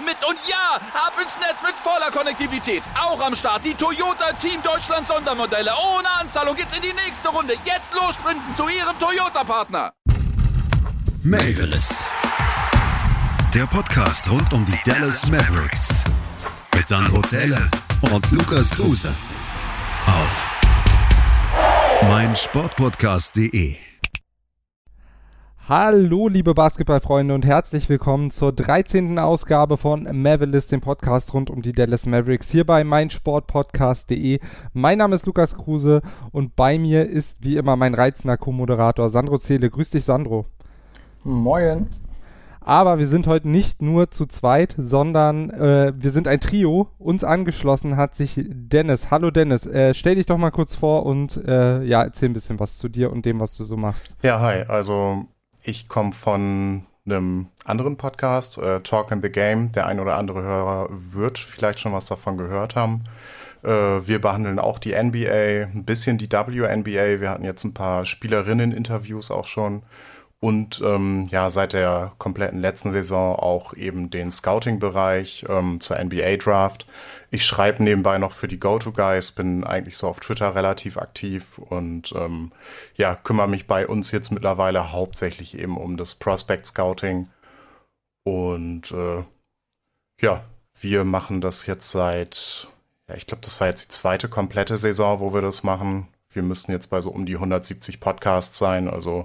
mit. Und ja, ab ins Netz mit voller Konnektivität. Auch am Start die Toyota Team Deutschland Sondermodelle. Ohne Anzahlung geht's in die nächste Runde. Jetzt los sprinten zu ihrem Toyota-Partner. Mavis. Der Podcast rund um die Dallas Mavericks. Mit Sandro Zähler und Lukas Kruse. Auf meinsportpodcast.de. Hallo, liebe Basketballfreunde und herzlich willkommen zur 13. Ausgabe von Mavericks, dem Podcast rund um die Dallas Mavericks, hier bei meinsportpodcast.de. Mein Name ist Lukas Kruse und bei mir ist wie immer mein reizender Co-Moderator Sandro Zähle. Grüß dich, Sandro. Moin. Aber wir sind heute nicht nur zu zweit, sondern äh, wir sind ein Trio. Uns angeschlossen hat sich Dennis. Hallo Dennis, äh, stell dich doch mal kurz vor und äh, ja, erzähl ein bisschen was zu dir und dem, was du so machst. Ja, hi. Also ich komme von einem anderen Podcast, äh, Talk in the Game. Der ein oder andere Hörer wird vielleicht schon was davon gehört haben. Äh, wir behandeln auch die NBA, ein bisschen die WNBA. Wir hatten jetzt ein paar Spielerinnen-Interviews auch schon und ähm, ja, seit der kompletten letzten Saison auch eben den Scouting-Bereich ähm, zur NBA-Draft. Ich schreibe nebenbei noch für die Go-To-Guys, bin eigentlich so auf Twitter relativ aktiv und ähm, ja, kümmere mich bei uns jetzt mittlerweile hauptsächlich eben um das Prospect-Scouting. Und äh, ja, wir machen das jetzt seit, ja, ich glaube, das war jetzt die zweite komplette Saison, wo wir das machen. Wir müssen jetzt bei so um die 170 Podcasts sein, also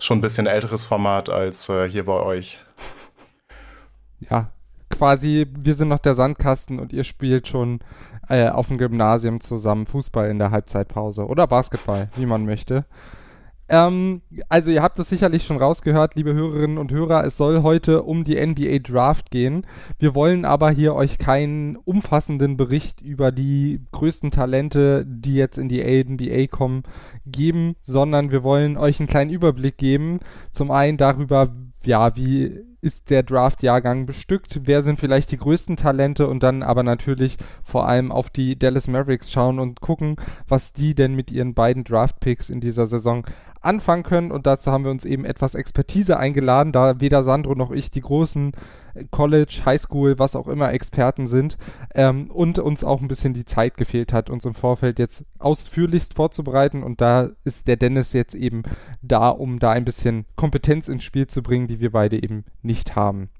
schon ein bisschen älteres Format als äh, hier bei euch. Ja, quasi, wir sind noch der Sandkasten und ihr spielt schon äh, auf dem Gymnasium zusammen Fußball in der Halbzeitpause oder Basketball, wie man möchte. Ähm, also ihr habt es sicherlich schon rausgehört, liebe Hörerinnen und Hörer, es soll heute um die NBA Draft gehen. Wir wollen aber hier euch keinen umfassenden Bericht über die größten Talente, die jetzt in die NBA kommen, geben, sondern wir wollen euch einen kleinen Überblick geben. Zum einen darüber, ja, wie ist der Draft-Jahrgang bestückt, wer sind vielleicht die größten Talente und dann aber natürlich vor allem auf die Dallas Mavericks schauen und gucken, was die denn mit ihren beiden Draft-Picks in dieser Saison anfangen können. Und dazu haben wir uns eben etwas Expertise eingeladen, da weder Sandro noch ich die großen College, Highschool, was auch immer Experten sind ähm, und uns auch ein bisschen die Zeit gefehlt hat, uns im Vorfeld jetzt ausführlichst vorzubereiten und da ist der Dennis jetzt eben da, um da ein bisschen Kompetenz ins Spiel zu bringen, die wir beide eben nicht haben.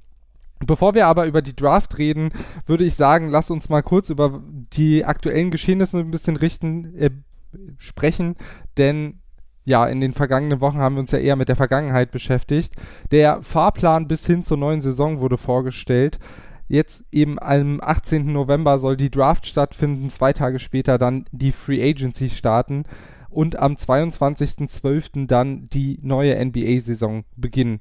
Bevor wir aber über die Draft reden, würde ich sagen, lass uns mal kurz über die aktuellen Geschehnisse ein bisschen richten, äh, sprechen, denn ja, in den vergangenen Wochen haben wir uns ja eher mit der Vergangenheit beschäftigt. Der Fahrplan bis hin zur neuen Saison wurde vorgestellt. Jetzt eben am 18. November soll die Draft stattfinden, zwei Tage später dann die Free Agency starten und am 22.12. dann die neue NBA-Saison beginnen.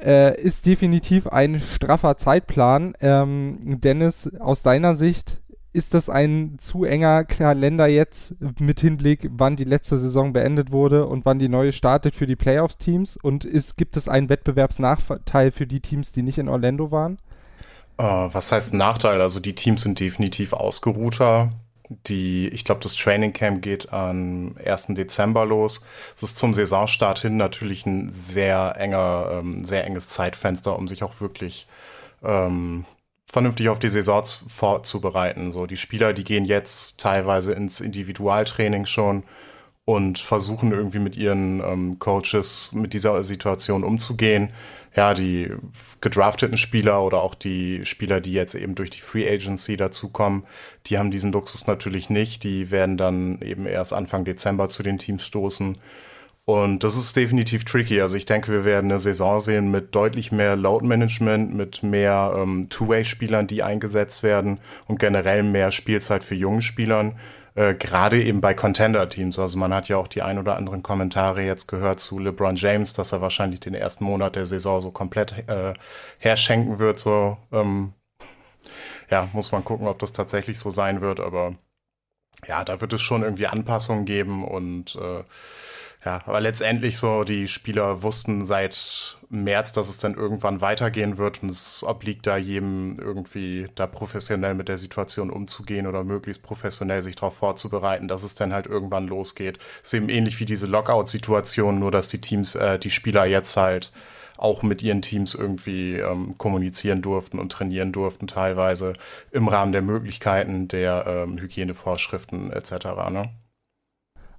Äh, ist definitiv ein straffer Zeitplan. Ähm, Dennis, aus deiner Sicht, ist das ein zu enger Kalender jetzt mit Hinblick, wann die letzte Saison beendet wurde und wann die neue startet für die Playoffs-Teams? Und ist, gibt es einen Wettbewerbsnachteil für die Teams, die nicht in Orlando waren? Uh, was heißt Nachteil? Also die Teams sind definitiv ausgeruhter. Die, ich glaube, das Training Camp geht am 1. Dezember los. Es ist zum Saisonstart hin natürlich ein sehr enger, ähm, sehr enges Zeitfenster, um sich auch wirklich ähm, vernünftig auf die Saison vorzubereiten. So, die Spieler, die gehen jetzt teilweise ins Individualtraining schon und versuchen irgendwie mit ihren ähm, Coaches mit dieser Situation umzugehen. Ja, die gedrafteten Spieler oder auch die Spieler, die jetzt eben durch die Free Agency dazukommen, die haben diesen Luxus natürlich nicht. Die werden dann eben erst Anfang Dezember zu den Teams stoßen und das ist definitiv tricky. Also ich denke, wir werden eine Saison sehen mit deutlich mehr Load Management, mit mehr ähm, Two-Way-Spielern, die eingesetzt werden und generell mehr Spielzeit für jungen Spielern. äh, gerade eben bei Contender-Teams. Also man hat ja auch die ein oder anderen Kommentare jetzt gehört zu LeBron James, dass er wahrscheinlich den ersten Monat der Saison so komplett äh, herschenken wird. So, ähm, ja, muss man gucken, ob das tatsächlich so sein wird. Aber ja, da wird es schon irgendwie Anpassungen geben und äh, ja, aber letztendlich so, die Spieler wussten seit März, dass es dann irgendwann weitergehen wird und es obliegt da jedem irgendwie da professionell mit der Situation umzugehen oder möglichst professionell sich darauf vorzubereiten, dass es dann halt irgendwann losgeht. Ist eben ähnlich wie diese Lockout-Situation, nur dass die Teams, äh, die Spieler jetzt halt auch mit ihren Teams irgendwie ähm, kommunizieren durften und trainieren durften, teilweise im Rahmen der Möglichkeiten der ähm, Hygienevorschriften etc. Ne?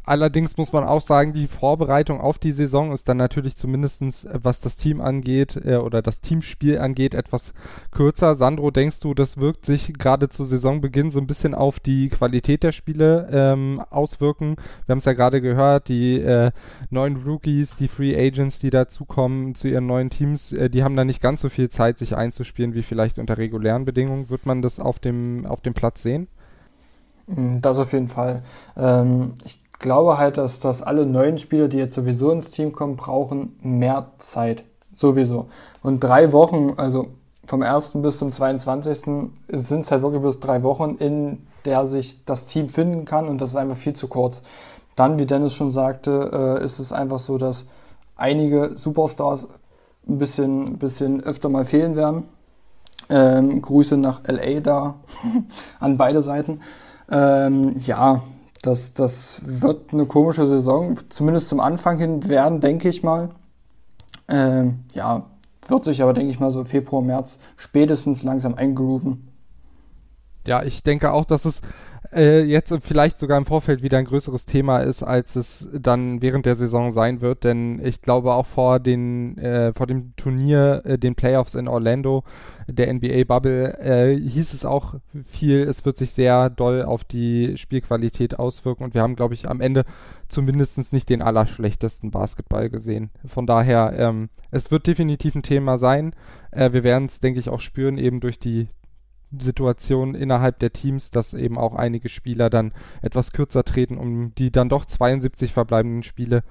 Allerdings muss man auch sagen, die Vorbereitung auf die Saison ist dann natürlich zumindestens, äh, was das Team angeht äh, oder das Teamspiel angeht, etwas kürzer. Sandro, denkst du, das wirkt sich gerade zu Saisonbeginn so ein bisschen auf die Qualität der Spiele ähm, auswirken? Wir haben es ja gerade gehört, die äh, neuen Rookies, die Free Agents, die dazukommen zu ihren neuen Teams, äh, die haben da nicht ganz so viel Zeit, sich einzuspielen wie vielleicht unter regulären Bedingungen. Wird man das auf dem, auf dem Platz sehen? Das auf jeden Fall. Ähm, ich glaube halt, dass, dass alle neuen Spieler, die jetzt sowieso ins Team kommen, brauchen mehr Zeit. Sowieso. Und drei Wochen, also vom 1. bis zum 22. sind es halt wirklich bis drei Wochen, in der sich das Team finden kann und das ist einfach viel zu kurz. Dann, wie Dennis schon sagte, äh, ist es einfach so, dass einige Superstars ein bisschen, bisschen öfter mal fehlen werden. Ähm, Grüße nach LA da an beide Seiten. Ähm, ja, das, das wird eine komische Saison, zumindest zum Anfang hin werden, denke ich mal. Ähm, ja, wird sich aber, denke ich mal, so Februar, März spätestens langsam eingrooven. Ja, ich denke auch, dass es äh, jetzt vielleicht sogar im Vorfeld wieder ein größeres Thema ist, als es dann während der Saison sein wird. Denn ich glaube auch vor, den, äh, vor dem Turnier, äh, den Playoffs in Orlando, der NBA-Bubble, äh, hieß es auch viel, es wird sich sehr doll auf die Spielqualität auswirken. Und wir haben, glaube ich, am Ende zumindest nicht den allerschlechtesten Basketball gesehen. Von daher, ähm, es wird definitiv ein Thema sein. Äh, wir werden es, denke ich, auch spüren, eben durch die Situation innerhalb der Teams, dass eben auch einige Spieler dann etwas kürzer treten, um die dann doch 72 verbleibenden Spiele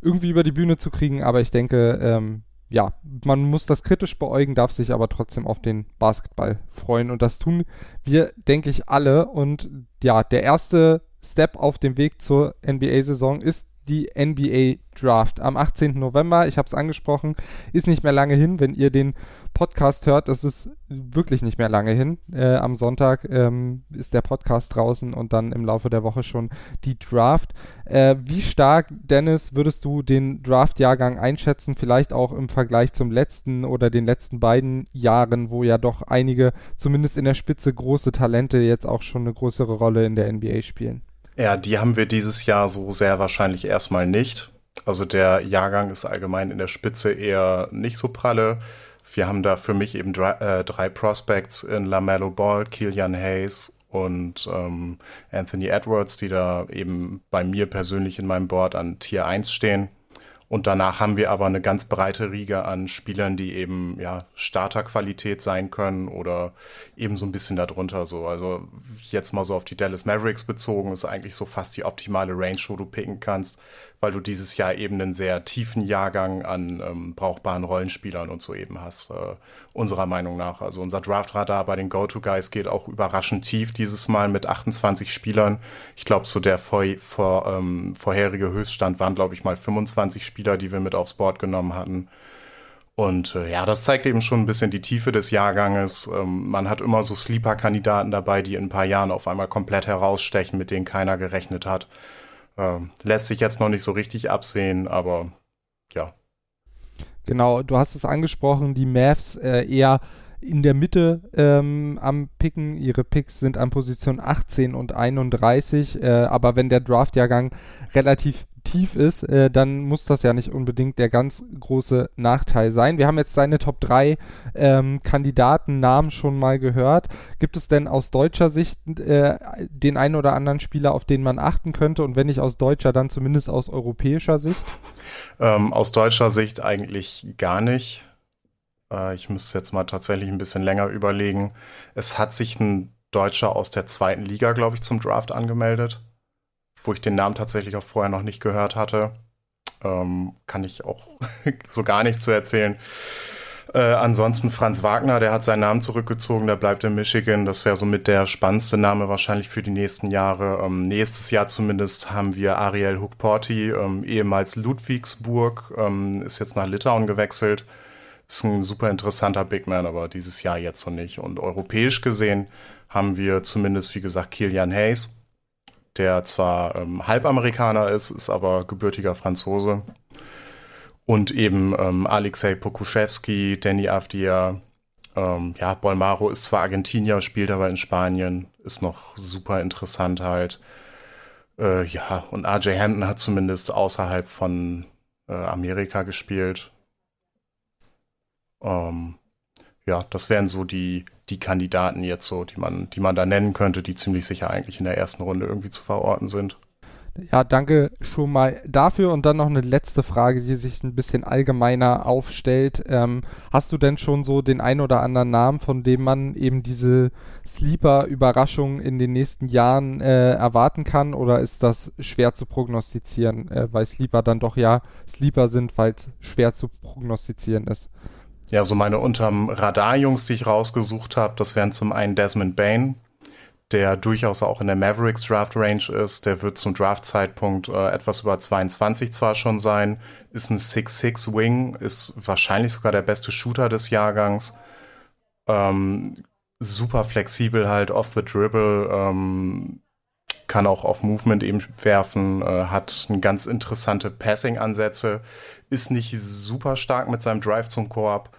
irgendwie über die Bühne zu kriegen. Aber ich denke, ähm, ja, man muss das kritisch beäugen, darf sich aber trotzdem auf den Basketball freuen. Und das tun wir, denke ich, alle. Und ja, der erste Step auf dem Weg zur NBA-Saison ist die NBA Draft am 18. November. Ich habe es angesprochen, ist nicht mehr lange hin. Wenn ihr den Podcast hört, das ist wirklich nicht mehr lange hin. Äh, am Sonntag ähm, ist der Podcast draußen und dann im Laufe der Woche schon die Draft. Äh, wie stark, Dennis, würdest du den Draft-Jahrgang einschätzen? Vielleicht auch im Vergleich zum letzten oder den letzten beiden Jahren, wo ja doch einige, zumindest in der Spitze, große Talente jetzt auch schon eine größere Rolle in der NBA spielen. Ja, die haben wir dieses Jahr so sehr wahrscheinlich erstmal nicht. Also der Jahrgang ist allgemein in der Spitze eher nicht so pralle. Wir haben da für mich eben drei, äh, drei Prospects in LaMelo Ball, Killian Hayes und ähm, Anthony Edwards, die da eben bei mir persönlich in meinem Board an Tier 1 stehen. Und danach haben wir aber eine ganz breite Riege an Spielern, die eben ja Starterqualität sein können oder eben so ein bisschen darunter so. Also jetzt mal so auf die Dallas Mavericks bezogen, ist eigentlich so fast die optimale Range, wo du picken kannst weil du dieses Jahr eben einen sehr tiefen Jahrgang an ähm, brauchbaren Rollenspielern und so eben hast, äh, unserer Meinung nach. Also unser Draftradar bei den Go-To-Guys geht auch überraschend tief dieses Mal mit 28 Spielern. Ich glaube, so der vor, vor, ähm, vorherige Höchststand waren, glaube ich, mal 25 Spieler, die wir mit aufs Board genommen hatten. Und äh, ja, das zeigt eben schon ein bisschen die Tiefe des Jahrganges. Ähm, man hat immer so Sleeper-Kandidaten dabei, die in ein paar Jahren auf einmal komplett herausstechen, mit denen keiner gerechnet hat. Ähm, lässt sich jetzt noch nicht so richtig absehen, aber ja. Genau, du hast es angesprochen, die Mavs äh, eher in der Mitte ähm, am Picken. Ihre Picks sind an Position 18 und 31, äh, aber wenn der Draftjahrgang relativ tief ist, äh, dann muss das ja nicht unbedingt der ganz große Nachteil sein. Wir haben jetzt seine Top 3 ähm, Kandidatennamen schon mal gehört. Gibt es denn aus deutscher Sicht äh, den einen oder anderen Spieler, auf den man achten könnte? Und wenn nicht aus deutscher, dann zumindest aus europäischer Sicht? Ähm, aus deutscher Sicht eigentlich gar nicht. Äh, ich müsste jetzt mal tatsächlich ein bisschen länger überlegen. Es hat sich ein Deutscher aus der zweiten Liga, glaube ich, zum Draft angemeldet. wo ich den Namen tatsächlich auch vorher noch nicht gehört hatte. Ähm, kann ich auch so gar nichts zu erzählen. Äh, ansonsten Franz Wagner, der hat seinen Namen zurückgezogen, der bleibt in Michigan. Das wäre somit der spannendste Name wahrscheinlich für die nächsten Jahre. Ähm, nächstes Jahr zumindest haben wir Ariel Hukporti, ähm, ehemals Ludwigsburg, ähm, ist jetzt nach Litauen gewechselt. Ist ein super interessanter Big Man, aber dieses Jahr jetzt noch nicht. Und europäisch gesehen haben wir zumindest, wie gesagt, Kilian Hayes, der zwar ähm, Halbamerikaner ist, ist aber gebürtiger Franzose. Und eben ähm, Alexei Pokuschewski, Danny Avdia, ähm, ja, Bolmaro ist zwar Argentinier, spielt aber in Spanien, ist noch super interessant halt. Äh, ja, und RJ Hampton hat zumindest außerhalb von äh, Amerika gespielt. Ähm, ja, das wären so die, die Kandidaten jetzt so, die man, die man da nennen könnte, die ziemlich sicher eigentlich in der ersten Runde irgendwie zu verorten sind. Ja, danke schon mal dafür. Und dann noch eine letzte Frage, die sich ein bisschen allgemeiner aufstellt. Ähm, hast du denn schon so den ein oder anderen Namen, von dem man eben diese Sleeper-Überraschung in den nächsten Jahren äh, erwarten kann? Oder ist das schwer zu prognostizieren, äh, weil Sleeper dann doch ja Sleeper sind, weil es schwer zu prognostizieren ist? Ja, so meine unterm Radar-Jungs, die ich rausgesucht habe, das wären zum einen Desmond Bain, der durchaus auch in der Mavericks Draft Range ist. Der wird zum Draft-Zeitpunkt äh, etwas über 22 zwar schon sein, ist ein 6'6 Wing, ist wahrscheinlich sogar der beste Shooter des Jahrgangs. Ähm, super flexibel halt off the dribble, ähm, kann auch auf Movement eben werfen, äh, hat ganz interessante Passing-Ansätze, ist nicht super stark mit seinem Drive zum Korb,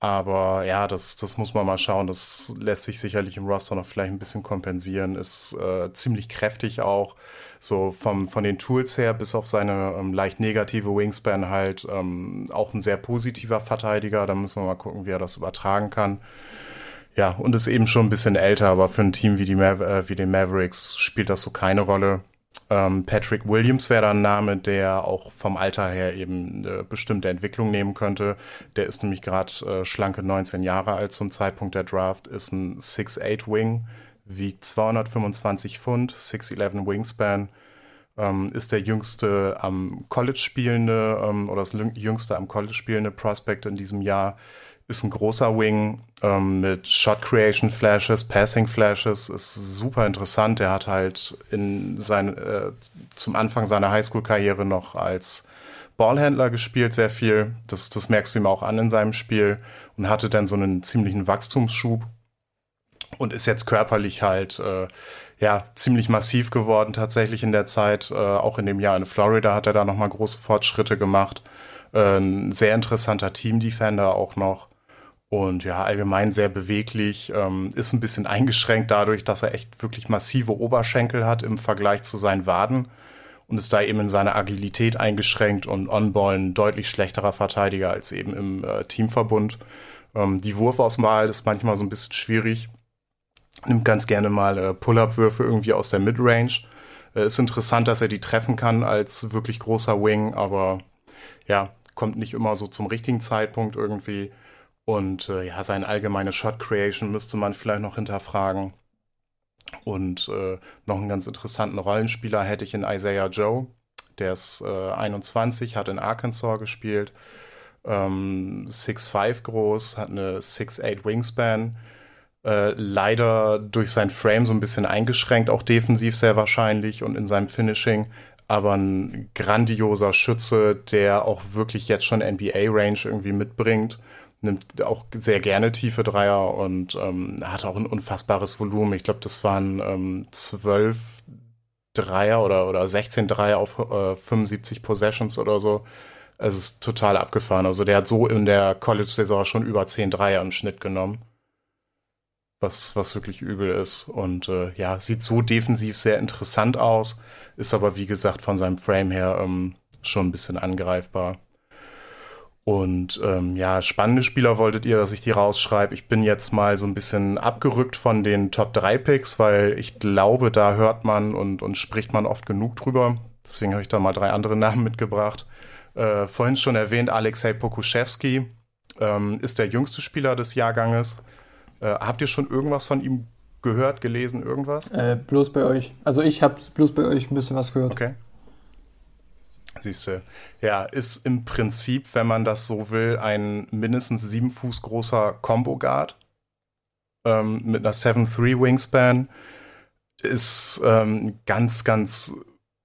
aber ja, das, das muss man mal schauen. Das lässt sich sicherlich im Roster noch vielleicht ein bisschen kompensieren. Ist äh, ziemlich kräftig auch. So vom, von den Tools her, bis auf seine ähm, leicht negative Wingspan halt ähm, auch ein sehr positiver Verteidiger. Da müssen wir mal gucken, wie er das übertragen kann. Ja, und ist eben schon ein bisschen älter, aber für ein Team wie, die Maver äh, wie den Mavericks spielt das so keine Rolle. Ähm, Patrick Williams wäre da ein Name, der auch vom Alter her eben eine bestimmte Entwicklung nehmen könnte. Der ist nämlich gerade äh, schlanke 19 Jahre alt zum Zeitpunkt der Draft, ist ein 6'8 Wing, wiegt 225 Pfund, 6'11 Wingspan, ähm, ist der jüngste am College spielende ähm, oder das jüngste am College spielende Prospect in diesem Jahr ist ein großer Wing ähm, mit Shot Creation Flashes, Passing Flashes, ist super interessant. Er hat halt in sein, äh, zum Anfang seiner Highschool-Karriere noch als Ballhändler gespielt, sehr viel. Das, das merkst du ihm auch an in seinem Spiel und hatte dann so einen ziemlichen Wachstumsschub und ist jetzt körperlich halt äh, ja ziemlich massiv geworden tatsächlich in der Zeit. Äh, auch in dem Jahr in Florida hat er da nochmal große Fortschritte gemacht. Äh, ein sehr interessanter Team-Defender auch noch. Und ja, allgemein sehr beweglich, ähm, ist ein bisschen eingeschränkt dadurch, dass er echt wirklich massive Oberschenkel hat im Vergleich zu seinen Waden und ist da eben in seiner Agilität eingeschränkt und On-Ball ein deutlich schlechterer Verteidiger als eben im äh, Teamverbund. Ähm, die Wurfauswahl ist manchmal so ein bisschen schwierig. Nimmt ganz gerne mal äh, Pull-Up-Würfe irgendwie aus der Midrange. Äh, ist interessant, dass er die treffen kann als wirklich großer Wing, aber ja, kommt nicht immer so zum richtigen Zeitpunkt irgendwie. Und äh, ja, seine allgemeine Shot Creation müsste man vielleicht noch hinterfragen. Und äh, noch einen ganz interessanten Rollenspieler hätte ich in Isaiah Joe. Der ist äh, 21, hat in Arkansas gespielt, ähm, 6'5 groß, hat eine 6'8 Wingspan. Äh, leider durch sein Frame so ein bisschen eingeschränkt, auch defensiv sehr wahrscheinlich und in seinem Finishing. Aber ein grandioser Schütze, der auch wirklich jetzt schon NBA-Range irgendwie mitbringt nimmt auch sehr gerne tiefe Dreier und ähm, hat auch ein unfassbares Volumen. Ich glaube, das waren ähm, 12 Dreier oder, oder 16 Dreier auf äh, 75 Possessions oder so. Es ist total abgefahren. Also der hat so in der College-Saison schon über 10 Dreier im Schnitt genommen. Was, was wirklich übel ist. Und äh, ja, sieht so defensiv sehr interessant aus, ist aber wie gesagt von seinem Frame her ähm, schon ein bisschen angreifbar. Und ähm, ja, spannende Spieler wolltet ihr, dass ich die rausschreibe. Ich bin jetzt mal so ein bisschen abgerückt von den Top 3 Picks, weil ich glaube, da hört man und, und spricht man oft genug drüber. Deswegen habe ich da mal drei andere Namen mitgebracht. Äh, vorhin schon erwähnt, Alexei Pokuschewski ähm, ist der jüngste Spieler des Jahrganges. Äh, habt ihr schon irgendwas von ihm gehört, gelesen, irgendwas? Äh, bloß bei euch. Also ich habe bloß bei euch ein bisschen was gehört. Okay. Siehst du. Ja, ist im Prinzip, wenn man das so will, ein mindestens sieben Fuß großer Combo Guard ähm, mit einer 7-3 Wingspan. Ist ähm, ganz, ganz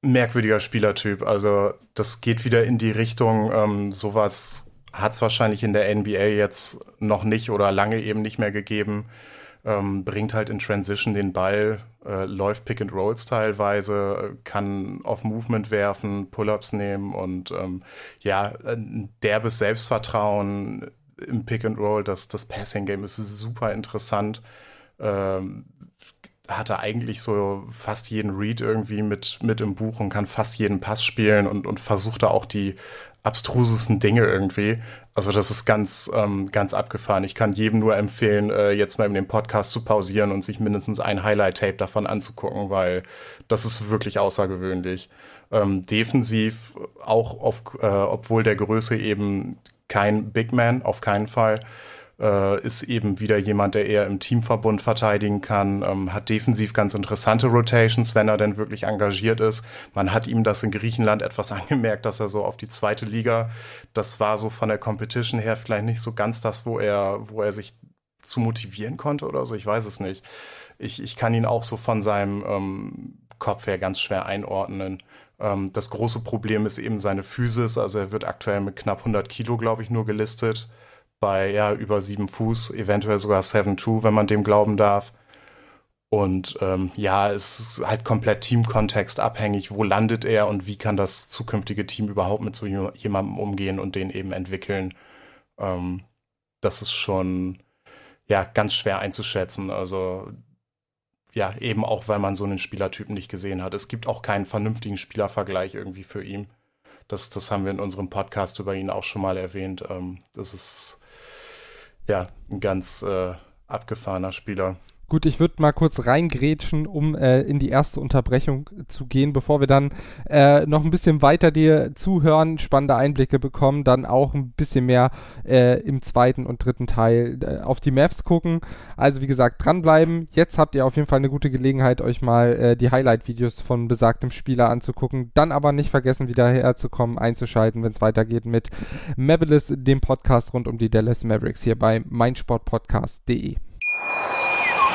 merkwürdiger Spielertyp. Also das geht wieder in die Richtung, ähm, sowas hat es wahrscheinlich in der NBA jetzt noch nicht oder lange eben nicht mehr gegeben. Ähm, bringt halt in Transition den Ball, äh, läuft Pick and Rolls teilweise, kann auf Movement werfen, Pull-ups nehmen und ähm, ja, ein derbes Selbstvertrauen im Pick and Roll. Das, das Passing Game ist super interessant. Ähm, hatte eigentlich so fast jeden Read irgendwie mit, mit im Buch und kann fast jeden Pass spielen und, und versuchte auch die abstrusesten Dinge irgendwie. Also das ist ganz, ähm, ganz abgefahren. Ich kann jedem nur empfehlen, äh, jetzt mal in dem Podcast zu pausieren und sich mindestens ein Highlight-Tape davon anzugucken, weil das ist wirklich außergewöhnlich. Ähm, defensiv auch, auf, äh, obwohl der Größe eben kein Big Man, auf keinen Fall äh, ist eben wieder jemand, der eher im Teamverbund verteidigen kann, ähm, hat defensiv ganz interessante Rotations, wenn er denn wirklich engagiert ist. Man hat ihm das in Griechenland etwas angemerkt, dass er so auf die zweite Liga, das war so von der Competition her vielleicht nicht so ganz das, wo er, wo er sich zu motivieren konnte oder so, ich weiß es nicht. Ich, ich kann ihn auch so von seinem ähm, Kopf her ganz schwer einordnen. Ähm, das große Problem ist eben seine Physis, also er wird aktuell mit knapp 100 Kilo, glaube ich, nur gelistet bei ja, über sieben Fuß, eventuell sogar 7-2, wenn man dem glauben darf. Und ähm, ja, es ist halt komplett Teamkontext abhängig, wo landet er und wie kann das zukünftige Team überhaupt mit so jemandem umgehen und den eben entwickeln. Ähm, das ist schon ja ganz schwer einzuschätzen. Also ja, eben auch, weil man so einen Spielertypen nicht gesehen hat. Es gibt auch keinen vernünftigen Spielervergleich irgendwie für ihn. Das, das haben wir in unserem Podcast über ihn auch schon mal erwähnt. Ähm, das ist ja, ein ganz äh, abgefahrener Spieler. Gut, ich würde mal kurz reingrätschen, um äh, in die erste Unterbrechung zu gehen, bevor wir dann äh, noch ein bisschen weiter dir zuhören, spannende Einblicke bekommen, dann auch ein bisschen mehr äh, im zweiten und dritten Teil äh, auf die Maps gucken. Also wie gesagt, dranbleiben. Jetzt habt ihr auf jeden Fall eine gute Gelegenheit, euch mal äh, die Highlight-Videos von besagtem Spieler anzugucken. Dann aber nicht vergessen, wieder herzukommen, einzuschalten, wenn es weitergeht mit Mavericks, dem Podcast rund um die Dallas Mavericks hier bei meinsportpodcast.de.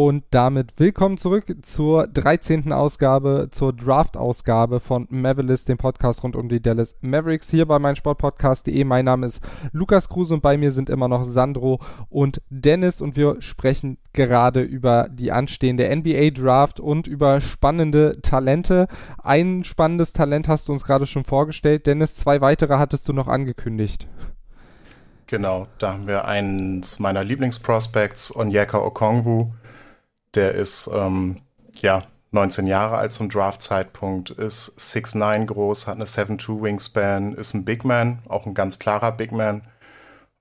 Und damit willkommen zurück zur 13. Ausgabe, zur Draft-Ausgabe von Mavericks, dem Podcast rund um die Dallas Mavericks, hier bei meinsportpodcast.de. Mein Name ist Lukas Kruse und bei mir sind immer noch Sandro und Dennis und wir sprechen gerade über die anstehende NBA-Draft und über spannende Talente. Ein spannendes Talent hast du uns gerade schon vorgestellt. Dennis, zwei weitere hattest du noch angekündigt. Genau, da haben wir eins meiner Lieblingsprospects, Onyeka Okongwu der ist ähm, ja 19 Jahre alt zum Draft-Zeitpunkt, ist 6'9 groß, hat eine 7'2 Wingspan, ist ein Big Man, auch ein ganz klarer Big Man.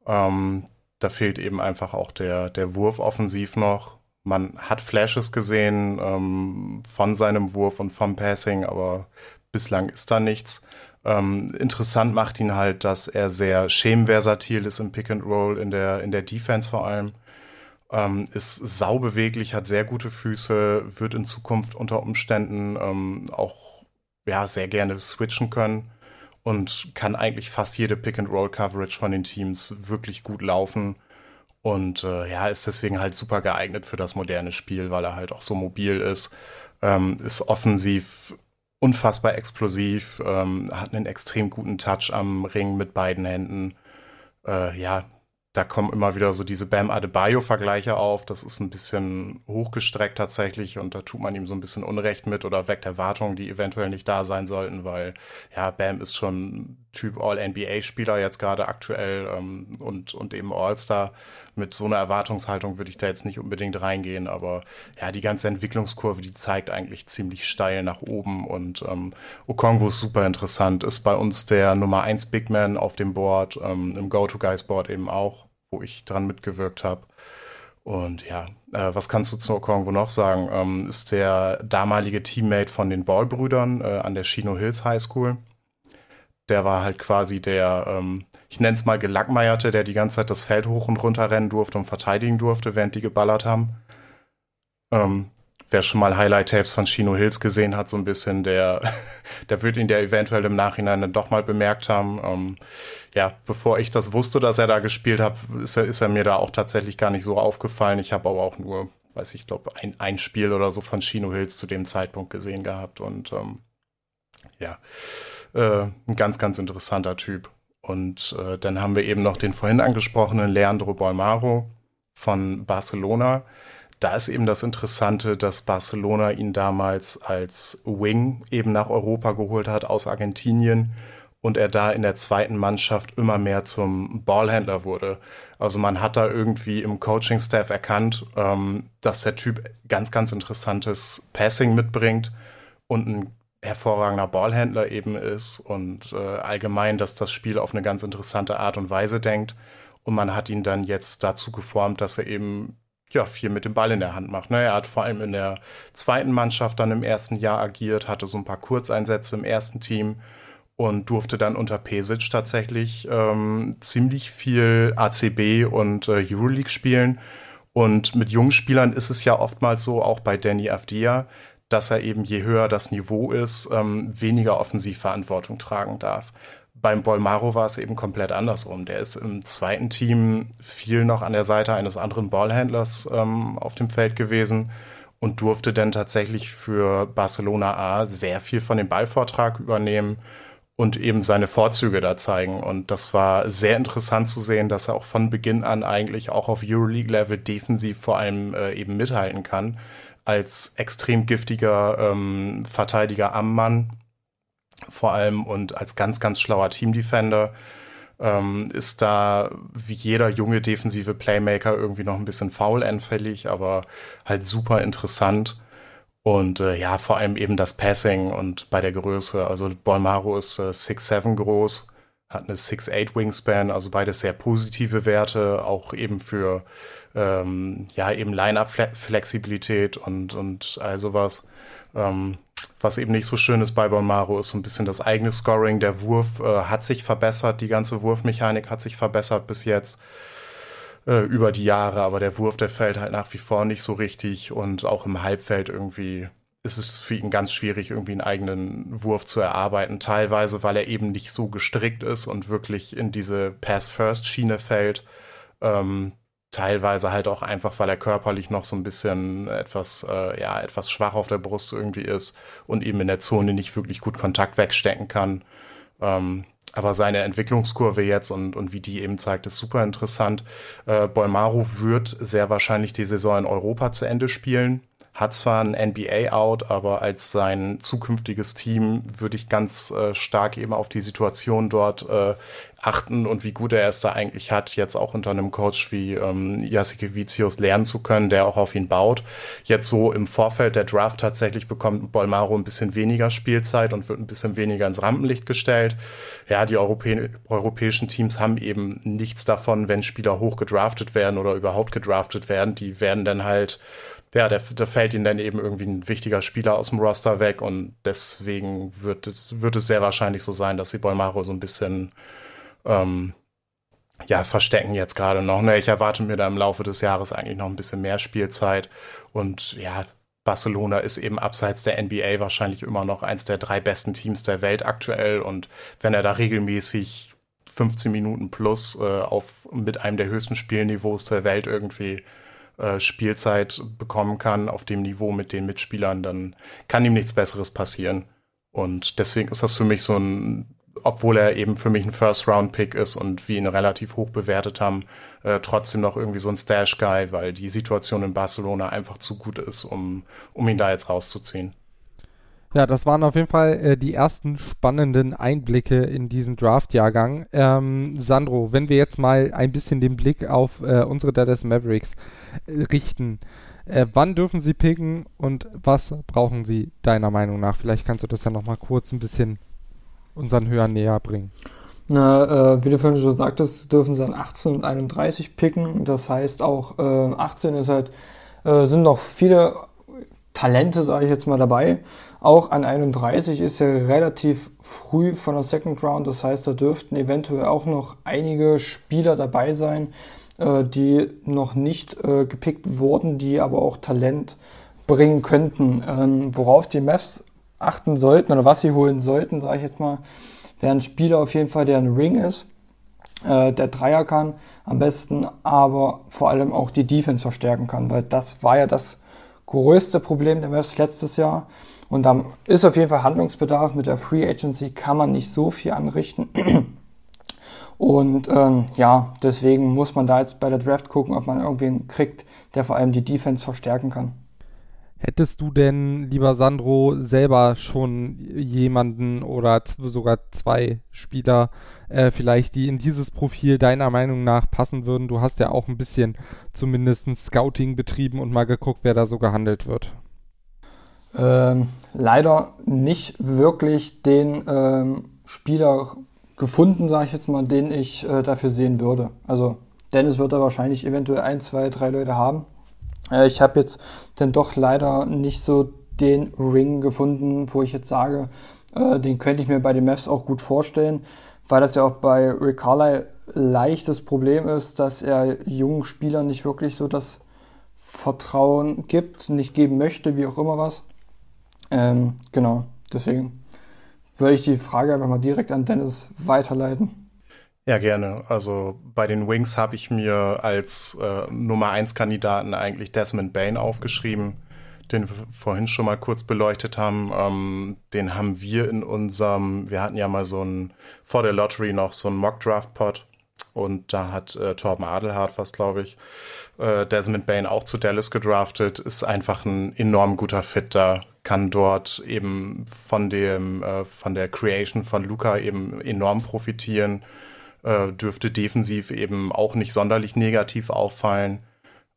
Ähm, da fehlt eben einfach auch der, der Wurf offensiv noch. Man hat Flashes gesehen ähm, von seinem Wurf und vom Passing, aber bislang ist da nichts. Ähm, interessant macht ihn halt, dass er sehr schemenversatil ist im Pick and Roll, in der, in der Defense vor allem. Ähm, ist saubeweglich, hat sehr gute Füße, wird in Zukunft unter Umständen ähm, auch ja, sehr gerne switchen können und kann eigentlich fast jede Pick-and-Roll-Coverage von den Teams wirklich gut laufen. Und äh, ja, ist deswegen halt super geeignet für das moderne Spiel, weil er halt auch so mobil ist. Ähm, ist offensiv unfassbar explosiv, ähm, hat einen extrem guten Touch am Ring mit beiden Händen. Äh, ja, da kommen immer wieder so diese Bam Adebayo-Vergleiche auf. Das ist ein bisschen hochgestreckt tatsächlich und da tut man ihm so ein bisschen Unrecht mit oder weckt Erwartungen, die eventuell nicht da sein sollten, weil ja, Bam ist schon Typ All-NBA-Spieler jetzt gerade aktuell ähm, und, und eben All-Star. Mit so einer Erwartungshaltung würde ich da jetzt nicht unbedingt reingehen, aber ja, die ganze Entwicklungskurve, die zeigt eigentlich ziemlich steil nach oben und ähm, Okongwu ist super interessant, ist bei uns der Nummer 1 Big Man auf dem Board, ähm, im Go-To-Guys-Board eben auch wo ich dran mitgewirkt habe. Und ja, äh, was kannst du zu Okongwu noch sagen? Ähm, ist der damalige Teammate von den Ball-Brüdern äh, an der Chino Hills High School. Der war halt quasi der, ähm, ich nenne es mal Gelackmeierte, der die ganze Zeit das Feld hoch und runter rennen durfte und verteidigen durfte, während die geballert haben. Ähm, wer schon mal Highlight-Tapes von Chino Hills gesehen hat, so ein bisschen, der, der wird ihn ja eventuell im Nachhinein dann doch mal bemerkt haben. Ähm, ja, bevor ich das wusste, dass er da gespielt hat, ist er, ist er mir da auch tatsächlich gar nicht so aufgefallen. Ich habe aber auch nur, weiß ich, glaube ein, ein Spiel oder so von Chino Hills zu dem Zeitpunkt gesehen gehabt und ähm, ja, äh, ein ganz, ganz interessanter Typ. Und äh, dann haben wir eben noch den vorhin angesprochenen Leandro Bolmaro von Barcelona da ist eben das Interessante, dass Barcelona ihn damals als Wing eben nach Europa geholt hat aus Argentinien und er da in der zweiten Mannschaft immer mehr zum Ballhändler wurde. Also man hat da irgendwie im Coaching-Staff erkannt, ähm, dass der Typ ganz, ganz interessantes Passing mitbringt und ein hervorragender Ballhändler eben ist und äh, allgemein, dass das Spiel auf eine ganz interessante Art und Weise denkt. Und man hat ihn dann jetzt dazu geformt, dass er eben ja, viel mit dem Ball in der Hand macht. Ne? Er hat vor allem in der zweiten Mannschaft dann im ersten Jahr agiert, hatte so ein paar Kurzeinsätze im ersten Team und durfte dann unter Pesic tatsächlich ähm, ziemlich viel ACB und äh, Euroleague spielen. Und mit jungen Spielern ist es ja oftmals so, auch bei Danny Avdia, dass er eben je höher das Niveau ist, ähm, weniger Offensivverantwortung tragen darf beim Bolmaro war es eben komplett andersrum. Der ist im zweiten Team viel noch an der Seite eines anderen Ballhändlers ähm, auf dem Feld gewesen und durfte dann tatsächlich für Barcelona A sehr viel von dem Ballvortrag übernehmen und eben seine Vorzüge da zeigen. Und das war sehr interessant zu sehen, dass er auch von Beginn an eigentlich auch auf Euroleague-Level defensiv vor allem äh, eben mithalten kann. Als extrem giftiger ähm, Verteidiger am Mann vor allem und als ganz, ganz schlauer Team-Defender ähm, ist da wie jeder junge defensive Playmaker irgendwie noch ein bisschen faulanfällig, aber halt super interessant. Und äh, ja, vor allem eben das Passing und bei der Größe. Also Bolmaro ist äh, 6'7 groß, hat eine 6'8 Wingspan, also beides sehr positive Werte, auch eben für ähm, ja eben Line-Up-Flexibilität und, und all sowas. Ähm, was eben nicht so schön ist bei Bonmaro, ist so ein bisschen das eigene Scoring. Der Wurf äh, hat sich verbessert, die ganze Wurfmechanik hat sich verbessert bis jetzt äh, über die Jahre, aber der Wurf, der fällt halt nach wie vor nicht so richtig und auch im Halbfeld irgendwie ist es für ihn ganz schwierig, irgendwie einen eigenen Wurf zu erarbeiten. Teilweise, weil er eben nicht so gestrickt ist und wirklich in diese Pass-First-Schiene fällt. Ähm, teilweise halt auch einfach, weil er körperlich noch so ein bisschen etwas, äh, ja, etwas schwach auf der Brust irgendwie ist und eben in der Zone nicht wirklich gut Kontakt wegstecken kann. Ähm, aber seine Entwicklungskurve jetzt und, und wie die eben zeigt, ist super interessant. Äh, Bolmaro wird sehr wahrscheinlich die Saison in Europa zu Ende spielen hat zwar ein NBA-Out, aber als sein zukünftiges Team würde ich ganz äh, stark eben auf die Situation dort äh, achten und wie gut er es da eigentlich hat, jetzt auch unter einem Coach wie ähm, Jasikevicius lernen zu können, der auch auf ihn baut. Jetzt so im Vorfeld der Draft tatsächlich bekommt Bolmaro ein bisschen weniger Spielzeit und wird ein bisschen weniger ins Rampenlicht gestellt. Ja, die Europä europäischen Teams haben eben nichts davon, wenn Spieler hoch gedraftet werden oder überhaupt gedraftet werden. Die werden dann halt ja, da fällt ihnen dann eben irgendwie ein wichtiger Spieler aus dem Roster weg und deswegen wird es, wird es sehr wahrscheinlich so sein, dass sie Bolmaro so ein bisschen ähm, ja, verstecken jetzt gerade noch. Ne? Ich erwarte mir da im Laufe des Jahres eigentlich noch ein bisschen mehr Spielzeit und ja, Barcelona ist eben abseits der NBA wahrscheinlich immer noch eins der drei besten Teams der Welt aktuell und wenn er da regelmäßig 15 Minuten plus äh, auf mit einem der höchsten Spielniveaus der Welt irgendwie äh, Spielzeit bekommen kann auf dem Niveau mit den Mitspielern, dann kann ihm nichts Besseres passieren. Und deswegen ist das für mich so ein obwohl er eben für mich ein First-Round-Pick ist und wir ihn relativ hoch bewertet haben, äh, trotzdem noch irgendwie so ein Stash-Guy, weil die Situation in Barcelona einfach zu gut ist, um, um ihn da jetzt rauszuziehen. Ja, das waren auf jeden Fall äh, die ersten spannenden Einblicke in diesen Draft-Jahrgang. Ähm, Sandro, wenn wir jetzt mal ein bisschen den Blick auf äh, unsere Dallas Mavericks äh, richten, äh, wann dürfen sie picken und was brauchen sie deiner Meinung nach? Vielleicht kannst du das ja nochmal kurz ein bisschen unseren Hörern näher bringen. Na, äh, wie du vorhin schon sagtest, dürfen sie an 18 und 31 picken. Das heißt auch, äh, 18 ist halt, äh, sind noch viele Talente, sage ich jetzt mal, dabei. Auch an 31 ist ja relativ früh von der Second Round. Das heißt, da dürften eventuell auch noch einige Spieler dabei sein, äh, die noch nicht äh, gepickt wurden, die aber auch Talent bringen könnten. Ähm, worauf die Mavs achten sollten oder was sie holen sollten, sage ich jetzt mal, wäre ein Spieler auf jeden Fall, der ein Ring ist, äh, der Dreier kann am besten, aber vor allem auch die Defense verstärken kann, weil das war ja das größte Problem der Mavs letztes Jahr. Und da ist auf jeden Fall Handlungsbedarf. Mit der Free Agency kann man nicht so viel anrichten. Und ähm, ja, deswegen muss man da jetzt bei der Draft gucken, ob man irgendwen kriegt, der vor allem die Defense verstärken kann. Hättest du denn, lieber Sandro, selber schon jemanden oder sogar zwei Spieler äh, vielleicht, die in dieses Profil deiner Meinung nach passen würden? Du hast ja auch ein bisschen zumindest Scouting betrieben und mal geguckt, wer da so gehandelt wird. Ähm, leider nicht wirklich den ähm, Spieler gefunden, sage ich jetzt mal, den ich äh, dafür sehen würde. Also Dennis wird da wahrscheinlich eventuell ein, zwei, drei Leute haben. Äh, ich habe jetzt dann doch leider nicht so den Ring gefunden, wo ich jetzt sage, äh, den könnte ich mir bei den Mavs auch gut vorstellen, weil das ja auch bei Rick Carlisle leichtes Problem ist, dass er jungen Spielern nicht wirklich so das Vertrauen gibt, nicht geben möchte, wie auch immer was. Ähm, genau, deswegen würde ich die Frage einfach mal direkt an Dennis weiterleiten. Ja, gerne. Also bei den Wings habe ich mir als äh, Nummer 1 Kandidaten eigentlich Desmond Bain aufgeschrieben, den wir vorhin schon mal kurz beleuchtet haben. Ähm, den haben wir in unserem, wir hatten ja mal so ein, vor der Lottery noch so einen Mock-Draft-Pod und da hat äh, Torben Adelhardt was, glaube ich, äh, Desmond Bain auch zu Dallas gedraftet, ist einfach ein enorm guter Fit da kann dort eben von dem äh, von der Creation von Luca eben enorm profitieren, äh, dürfte defensiv eben auch nicht sonderlich negativ auffallen.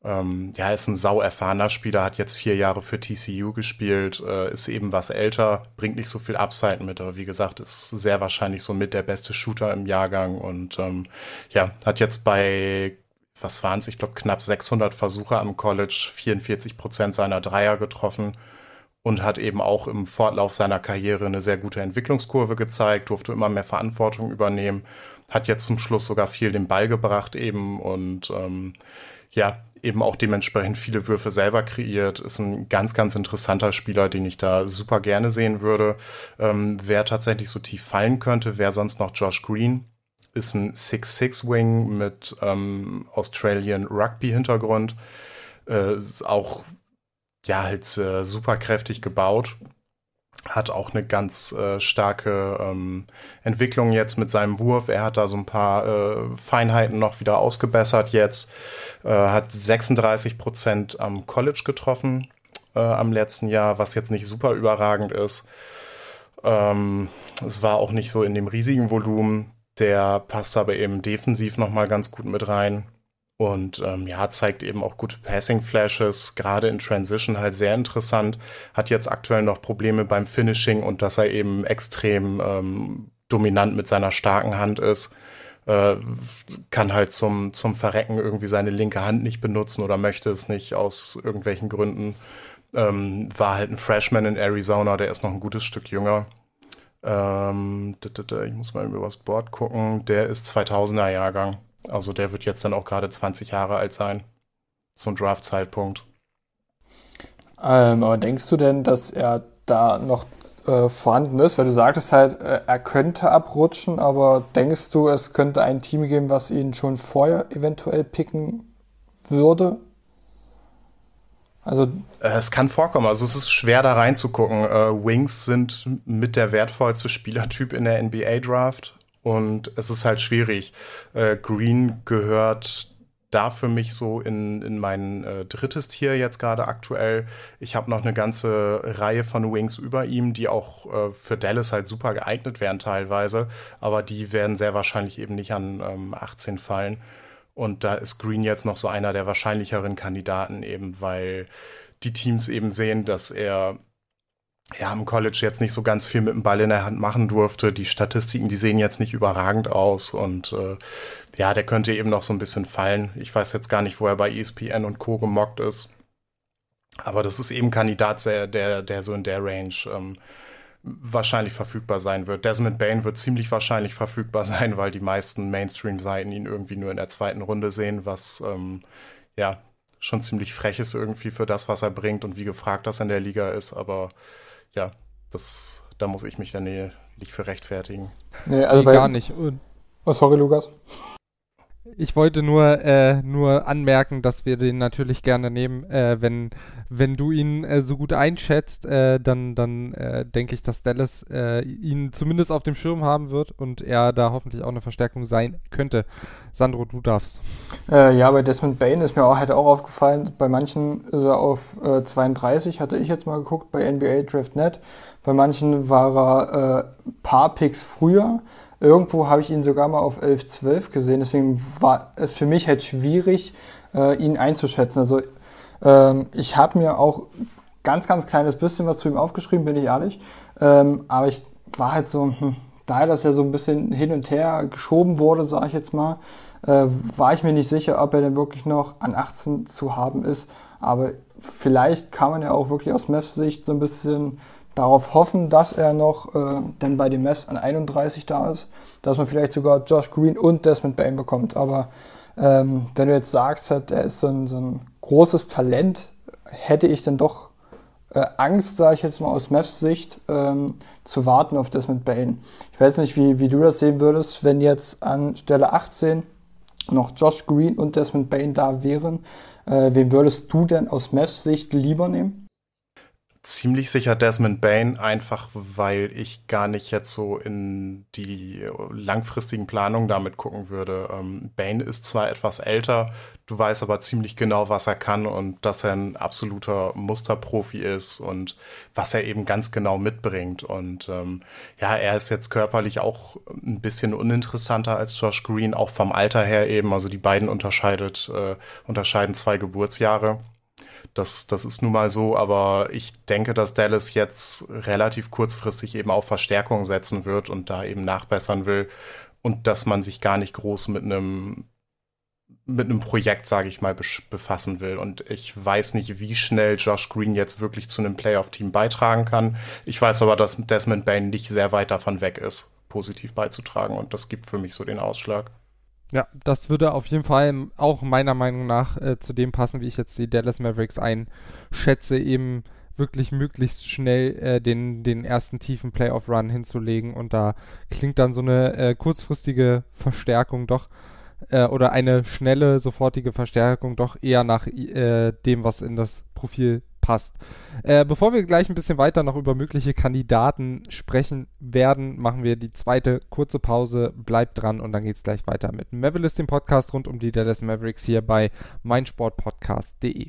Ähm, ja, ist ein sau erfahrener Spieler, hat jetzt vier Jahre für TCU gespielt, äh, ist eben was älter, bringt nicht so viel Upside mit, aber wie gesagt, ist sehr wahrscheinlich so mit der beste Shooter im Jahrgang und ähm, ja, hat jetzt bei was waren es, ich glaube knapp 600 Versuche am College, 44 Prozent seiner Dreier getroffen und hat eben auch im Fortlauf seiner Karriere eine sehr gute Entwicklungskurve gezeigt, durfte immer mehr Verantwortung übernehmen, hat jetzt zum Schluss sogar viel den Ball gebracht eben und ähm, ja, eben auch dementsprechend viele Würfe selber kreiert, ist ein ganz, ganz interessanter Spieler, den ich da super gerne sehen würde. Ähm, wer tatsächlich so tief fallen könnte, wäre sonst noch Josh Green, ist ein 6-6-Wing mit ähm, Australian Rugby-Hintergrund. Äh, auch ja, halt äh, super kräftig gebaut. Hat auch eine ganz äh, starke ähm, Entwicklung jetzt mit seinem Wurf. Er hat da so ein paar äh, Feinheiten noch wieder ausgebessert jetzt. Äh, hat 36 Prozent am College getroffen äh, am letzten Jahr, was jetzt nicht super überragend ist. Ähm, es war auch nicht so in dem riesigen Volumen. Der passt aber eben defensiv nochmal ganz gut mit rein. Und ähm, ja, zeigt eben auch gute Passing-Flashes, gerade in Transition halt sehr interessant. Hat jetzt aktuell noch Probleme beim Finishing und dass er eben extrem ähm, dominant mit seiner starken Hand ist. Äh, kann halt zum, zum Verrecken irgendwie seine linke Hand nicht benutzen oder möchte es nicht aus irgendwelchen Gründen. Ähm, war halt ein Freshman in Arizona, der ist noch ein gutes Stück jünger. Ähm, ich muss mal über das Board gucken. Der ist 2000er Jahrgang. Also der wird jetzt dann auch gerade 20 Jahre alt sein zum Draft-Zeitpunkt. Ähm, aber denkst du denn, dass er da noch äh, vorhanden ist? Weil du sagtest halt, äh, er könnte abrutschen, aber denkst du, es könnte ein Team geben, was ihn schon vorher eventuell picken würde? Also äh, es kann vorkommen. Also es ist schwer da reinzugucken. Äh, Wings sind mit der wertvollste Spielertyp in der NBA Draft und es ist halt schwierig. Äh, Green gehört da für mich so in, in mein äh, drittes Tier jetzt gerade aktuell. Ich habe noch eine ganze Reihe von Wings über ihm, die auch äh, für Dallas halt super geeignet wären teilweise, aber die werden sehr wahrscheinlich eben nicht an ähm, 18 fallen. Und da ist Green jetzt noch so einer der wahrscheinlicheren Kandidaten, eben weil die Teams eben sehen, dass er ja, im College jetzt nicht so ganz viel mit dem Ball in der Hand machen durfte. Die Statistiken, die sehen jetzt nicht überragend aus und äh, ja, der könnte eben noch so ein bisschen fallen. Ich weiß jetzt gar nicht, wo er bei ESPN und Co. gemockt ist. Aber das ist eben Kandidat, der, der, der so in der Range ähm, wahrscheinlich verfügbar sein wird. Desmond Bain wird ziemlich wahrscheinlich verfügbar sein, weil die meisten Mainstream-Seiten ihn irgendwie nur in der zweiten Runde sehen, was ähm, ja schon ziemlich frech ist irgendwie für das, was er bringt und wie gefragt das in der Liga ist. Aber ja, das, da muss ich mich dann nicht für rechtfertigen. Nee, also nee, gar nicht. Oh, sorry, Lukas. Ich wollte nur, äh, nur anmerken, dass wir den natürlich gerne nehmen. Äh, wenn, wenn du ihn äh, so gut einschätzt, äh, dann, dann äh, denke ich, dass Dallas äh, ihn zumindest auf dem Schirm haben wird und er da hoffentlich auch eine Verstärkung sein könnte. Sandro, du darfst. ja, bei Desmond Bain ist mir auch, halt auch aufgefallen, bei manchen ist er auf 32, hatte ich jetzt mal geguckt, bei NBA Draft Net. Bei manchen war er ein paar Picks früher. Irgendwo habe ich ihn sogar mal auf 11, 12 gesehen. Deswegen war es für mich halt schwierig, äh, ihn einzuschätzen. Also ähm, ich habe mir auch ganz, ganz kleines bisschen was zu ihm aufgeschrieben, bin ich ehrlich. Ähm, aber ich war halt so, hm, da das ja so ein bisschen hin und her geschoben wurde, sage ich jetzt mal, äh, war ich mir nicht sicher, ob er denn wirklich noch an 18 zu haben ist. Aber vielleicht kann man ja auch wirklich aus Mavs Sicht so ein bisschen darauf hoffen, dass er noch äh, denn bei dem Mess an 31 da ist, dass man vielleicht sogar Josh Green und Desmond Bain bekommt. Aber ähm, wenn du jetzt sagst, halt, er ist so ein, so ein großes Talent, hätte ich dann doch äh, Angst, sage ich jetzt mal aus Mavs Sicht, ähm, zu warten auf Desmond Bain. Ich weiß nicht, wie, wie du das sehen würdest, wenn jetzt an Stelle 18 noch Josh Green und Desmond Bain da wären. Äh, wen würdest du denn aus Mavs Sicht lieber nehmen? Ziemlich sicher Desmond Bain, einfach weil ich gar nicht jetzt so in die langfristigen Planungen damit gucken würde. Ähm, Bain ist zwar etwas älter, du weißt aber ziemlich genau, was er kann und dass er ein absoluter Musterprofi ist und was er eben ganz genau mitbringt. Und ähm, ja, er ist jetzt körperlich auch ein bisschen uninteressanter als Josh Green, auch vom Alter her eben. Also die beiden unterscheidet, äh, unterscheiden zwei Geburtsjahre. Das, das ist nun mal so, aber ich denke, dass Dallas jetzt relativ kurzfristig eben auf Verstärkung setzen wird und da eben nachbessern will und dass man sich gar nicht groß mit einem mit einem Projekt, sage ich mal, befassen will. Und ich weiß nicht, wie schnell Josh Green jetzt wirklich zu einem Playoff-Team beitragen kann. Ich weiß aber, dass Desmond Bain nicht sehr weit davon weg ist, positiv beizutragen. Und das gibt für mich so den Ausschlag. Ja, das würde auf jeden Fall auch meiner Meinung nach äh, zu dem passen, wie ich jetzt die Dallas Mavericks einschätze, eben wirklich möglichst schnell äh, den, den ersten tiefen Playoff-Run hinzulegen. Und da klingt dann so eine äh, kurzfristige Verstärkung doch äh, oder eine schnelle, sofortige Verstärkung doch eher nach äh, dem, was in das Profil passt. Äh, bevor wir gleich ein bisschen weiter noch über mögliche Kandidaten sprechen werden, machen wir die zweite kurze Pause. Bleibt dran und dann geht es gleich weiter mit Mavericks, dem Podcast rund um die Dallas Mavericks hier bei meinsportpodcast.de.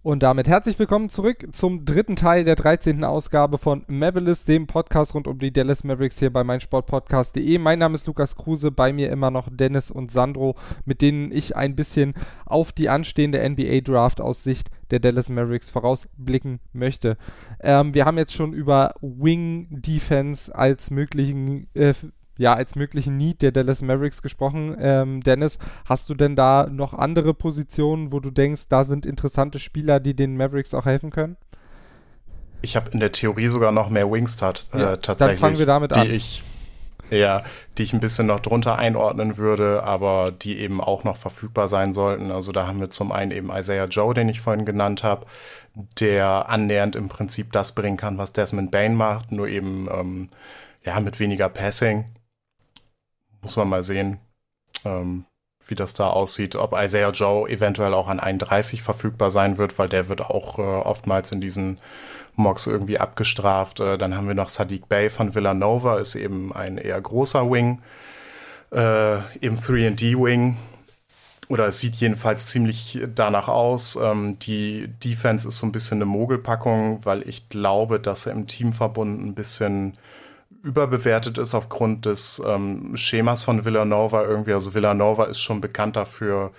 Und damit herzlich willkommen zurück zum dritten Teil der 13. Ausgabe von Mavericks, dem Podcast rund um die Dallas Mavericks hier bei meinsportpodcast.de. Mein Name ist Lukas Kruse, bei mir immer noch Dennis und Sandro, mit denen ich ein bisschen auf die anstehende NBA Draft aus Sicht der Dallas Mavericks vorausblicken möchte. Ähm, wir haben jetzt schon über Wing Defense als möglichen äh, ja, als möglichen Need der Dallas Mavericks gesprochen. Ähm, Dennis, hast du denn da noch andere Positionen, wo du denkst, da sind interessante Spieler, die den Mavericks auch helfen können? Ich habe in der Theorie sogar noch mehr Wings tat, äh, ja, tatsächlich. Dann fangen wir damit die an. Ich, Ja, die ich ein bisschen noch drunter einordnen würde, aber die eben auch noch verfügbar sein sollten. Also da haben wir zum einen eben Isaiah Joe, den ich vorhin genannt habe, der annähernd im Prinzip das bringen kann, was Desmond Bain macht, nur eben ähm, ja mit weniger Passing. Muss man mal sehen, ähm, wie das da aussieht, ob Isaiah Joe eventuell auch an 31 verfügbar sein wird, weil der wird auch äh, oftmals in diesen Mocks irgendwie abgestraft. Äh, dann haben wir noch Sadiq Bey von Villanova, ist eben ein eher großer Wing, äh, im 3D-Wing. Oder es sieht jedenfalls ziemlich danach aus. Ähm, die Defense ist so ein bisschen eine Mogelpackung, weil ich glaube, dass er im Teamverbund ein bisschen überbewertet ist aufgrund des ähm, Schemas von Villanova irgendwie. Also Villanova ist schon bekannt dafür,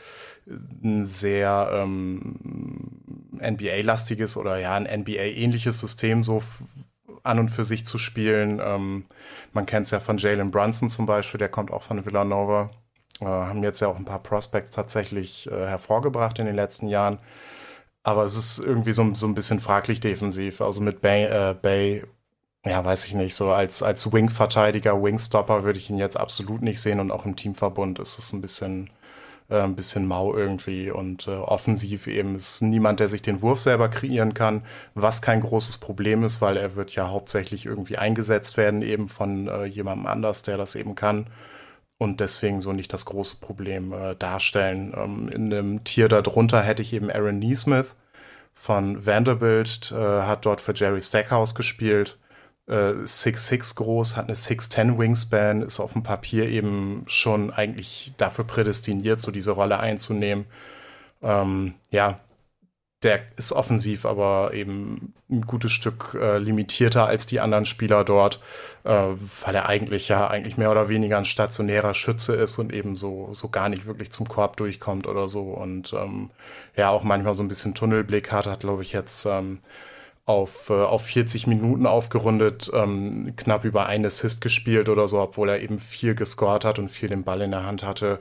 ein sehr ähm, NBA-lastiges oder ja, ein NBA-ähnliches System so an und für sich zu spielen. Ähm, man kennt es ja von Jalen Brunson zum Beispiel, der kommt auch von Villanova. Äh, haben jetzt ja auch ein paar Prospects tatsächlich äh, hervorgebracht in den letzten Jahren. Aber es ist irgendwie so, so ein bisschen fraglich defensiv. Also mit Bay, äh, Bay ja, weiß ich nicht, so als, als Wing-Verteidiger, Wing-Stopper würde ich ihn jetzt absolut nicht sehen und auch im Teamverbund ist es ein bisschen, äh, ein bisschen mau irgendwie. Und äh, offensiv eben ist niemand, der sich den Wurf selber kreieren kann, was kein großes Problem ist, weil er wird ja hauptsächlich irgendwie eingesetzt werden eben von äh, jemandem anders, der das eben kann. Und deswegen so nicht das große Problem äh, darstellen. Ähm, in dem Tier darunter hätte ich eben Aaron Neesmith von Vanderbilt, äh, hat dort für Jerry Stackhouse gespielt 6'6 äh, groß, hat eine 6'10 Wingspan, ist auf dem Papier eben schon eigentlich dafür prädestiniert, so diese Rolle einzunehmen. Ähm, ja, der ist offensiv aber eben ein gutes Stück äh, limitierter als die anderen Spieler dort, äh, weil er eigentlich ja eigentlich mehr oder weniger ein stationärer Schütze ist und eben so, so gar nicht wirklich zum Korb durchkommt oder so und ähm, ja auch manchmal so ein bisschen Tunnelblick hat, hat glaube ich jetzt ähm, auf, äh, auf 40 Minuten aufgerundet, ähm, knapp über einen Assist gespielt oder so, obwohl er eben viel gescored hat und viel den Ball in der Hand hatte.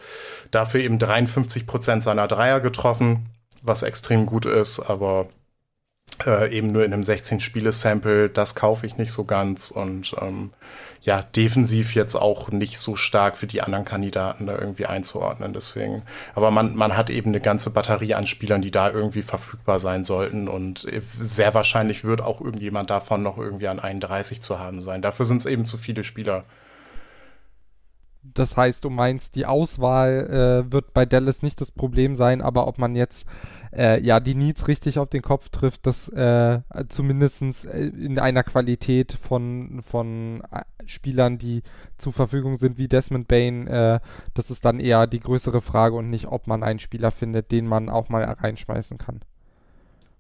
Dafür eben 53 Prozent seiner Dreier getroffen, was extrem gut ist, aber äh, eben nur in einem 16-Spiele-Sample, das kaufe ich nicht so ganz und ähm, ja, defensiv jetzt auch nicht so stark für die anderen Kandidaten da irgendwie einzuordnen. Deswegen, aber man, man hat eben eine ganze Batterie an Spielern, die da irgendwie verfügbar sein sollten und sehr wahrscheinlich wird auch irgendjemand davon noch irgendwie an 31 zu haben sein. Dafür sind es eben zu viele Spieler. Das heißt, du meinst, die Auswahl äh, wird bei Dallas nicht das Problem sein, aber ob man jetzt äh, ja die Needs richtig auf den Kopf trifft, das äh, zumindest äh, in einer Qualität von, von äh, Spielern, die zur Verfügung sind, wie Desmond Bain, äh, das ist dann eher die größere Frage und nicht, ob man einen Spieler findet, den man auch mal reinschmeißen kann.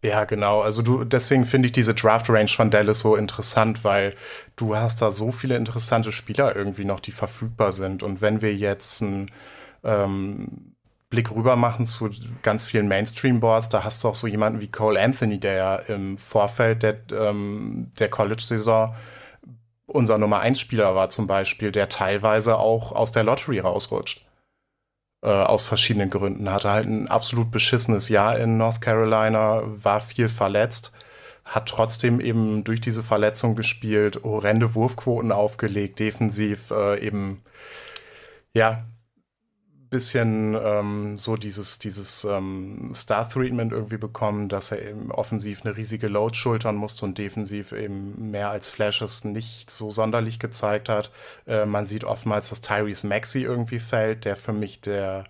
Ja, genau. Also du, deswegen finde ich diese Draft Range von Dallas so interessant, weil du hast da so viele interessante Spieler irgendwie noch, die verfügbar sind. Und wenn wir jetzt einen ähm, Blick rüber machen zu ganz vielen Mainstream-Boards, da hast du auch so jemanden wie Cole Anthony, der ja im Vorfeld der, ähm, der College-Saison unser Nummer 1 Spieler war zum Beispiel, der teilweise auch aus der Lottery rausrutscht äh, aus verschiedenen Gründen. Hatte halt ein absolut beschissenes Jahr in North Carolina, war viel verletzt, hat trotzdem eben durch diese Verletzung gespielt, horrende Wurfquoten aufgelegt, defensiv äh, eben ja bisschen ähm, so dieses, dieses ähm, Star-Treatment irgendwie bekommen, dass er eben offensiv eine riesige Load schultern musste und defensiv eben mehr als Flashes nicht so sonderlich gezeigt hat. Äh, man sieht oftmals, dass Tyrese Maxi irgendwie fällt, der für mich der